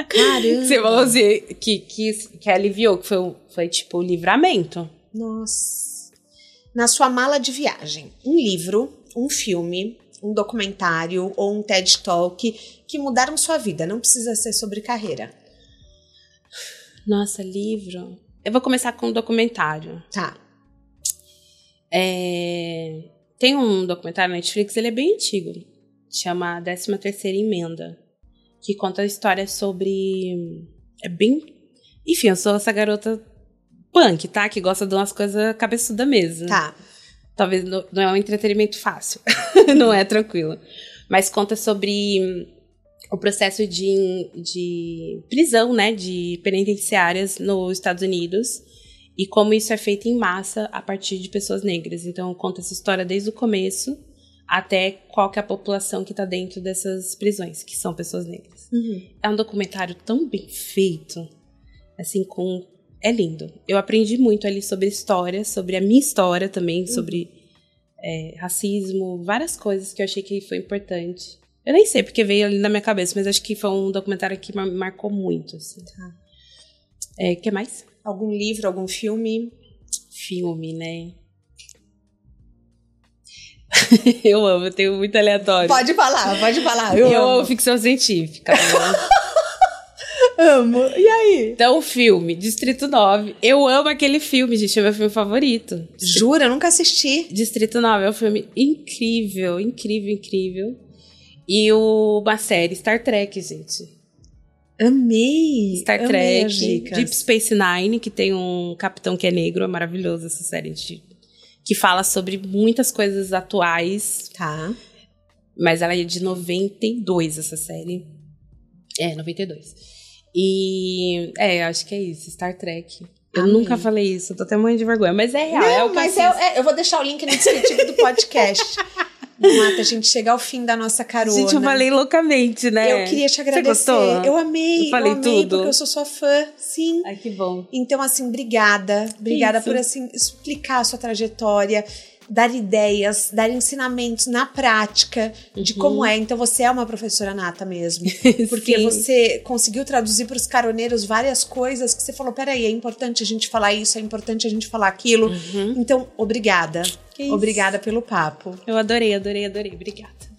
S1: Caramba.
S2: Você falou assim, que, que, que aliviou, que foi, foi tipo o livramento.
S1: Nossa. Na sua mala de viagem, um livro, um filme, um documentário ou um TED Talk que mudaram sua vida. Não precisa ser sobre carreira.
S2: Nossa, livro. Eu vou começar com um documentário.
S1: Tá.
S2: É, Tem um documentário na Netflix, ele é bem antigo. Chama 13 Terceira Emenda. Que conta a história sobre... É bem... Enfim, eu sou essa garota punk, tá? Que gosta de umas coisas cabeçuda mesmo.
S1: Tá.
S2: Talvez não, não é um entretenimento fácil. não é tranquilo. Mas conta sobre o processo de, de prisão, né? De penitenciárias nos Estados Unidos. E como isso é feito em massa a partir de pessoas negras. Então conta essa história desde o começo até qual que é a população que está dentro dessas prisões, que são pessoas negras.
S1: Uhum.
S2: É um documentário tão bem feito, assim, com. É lindo. Eu aprendi muito ali sobre história, sobre a minha história também, sobre é, racismo, várias coisas que eu achei que foi importante. Eu nem sei porque veio ali na minha cabeça, mas acho que foi um documentário que me marcou muito. Assim.
S1: Tá.
S2: É, que mais?
S1: Algum livro, algum filme?
S2: Filme, né? eu amo, eu tenho muito aleatório.
S1: Pode falar, pode falar.
S2: Eu,
S1: Eu,
S2: amo
S1: amo.
S2: ficção científica. né?
S1: amo. E aí?
S2: então, filme, Distrito 9. Eu amo aquele filme, gente, é meu filme favorito.
S1: Jura? Eu nunca assisti.
S2: Distrito 9 é um filme incrível, incrível, incrível. E o, uma série, Star Trek, gente.
S1: Amei.
S2: Star
S1: Amei
S2: Trek. Deep Space Nine, que tem um capitão que é negro, é maravilhoso essa série, de, que fala sobre muitas coisas atuais,
S1: Tá.
S2: mas ela é de 92, essa série. É, 92. E, é, acho que é isso, Star Trek. Eu
S1: Amei.
S2: nunca falei isso, eu tô até morrendo de vergonha, mas é real, é o
S1: Não,
S2: que
S1: mas
S2: eu
S1: é, é- eu vou deixar o link no descritivo do podcast. Mata, a gente chega ao fim da nossa carona.
S2: Gente, eu falei loucamente, né?
S1: Eu queria te
S2: Você
S1: agradecer.
S2: gostou?
S1: Eu amei.
S2: Eu falei
S1: amei
S2: tudo?
S1: porque eu sou sua fã. Sim.
S2: Ai, que bom.
S1: Então, assim, obrigada. Obrigada
S2: Isso.
S1: por, assim, explicar a sua trajetória, dar ideias, dar ensinamentos na prática de
S2: Uhum.
S1: como é. Então, você é uma professora nata mesmo. Porque
S2: Sim.
S1: você conseguiu traduzir para os caroneiros várias coisas que você falou: peraí, é importante a gente falar isso, é importante a gente falar aquilo.
S2: Uhum.
S1: Então, obrigada. Obrigada pelo papo.
S2: Eu adorei, adorei, adorei. Obrigada.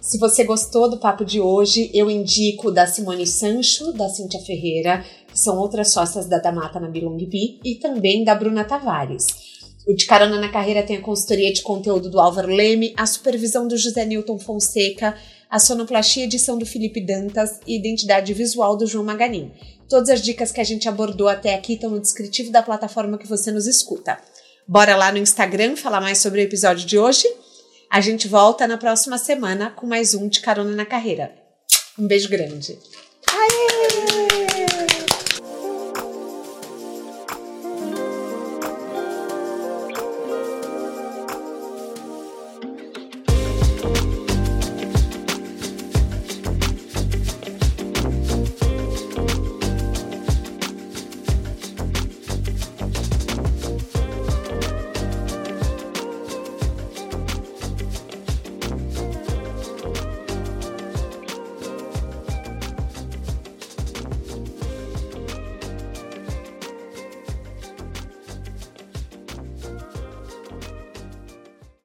S1: Se você gostou do papo de hoje, eu indico da Simone Sancho, da Cíntia Ferreira, que são outras sócias da Damata na Bilong Bee, e também da Bruna Tavares. O De Carona na Carreira tem a consultoria de conteúdo do Álvaro Leme, a supervisão do José Newton Fonseca, a sonoplastia edição do Felipe Dantas e identidade visual do João Maganin. Todas as dicas que a gente abordou até aqui estão no descritivo da plataforma que você nos escuta. Bora lá no Instagram falar mais sobre o episódio de hoje? A gente volta na próxima semana com mais um de Carona na Carreira. Um beijo grande. Aê!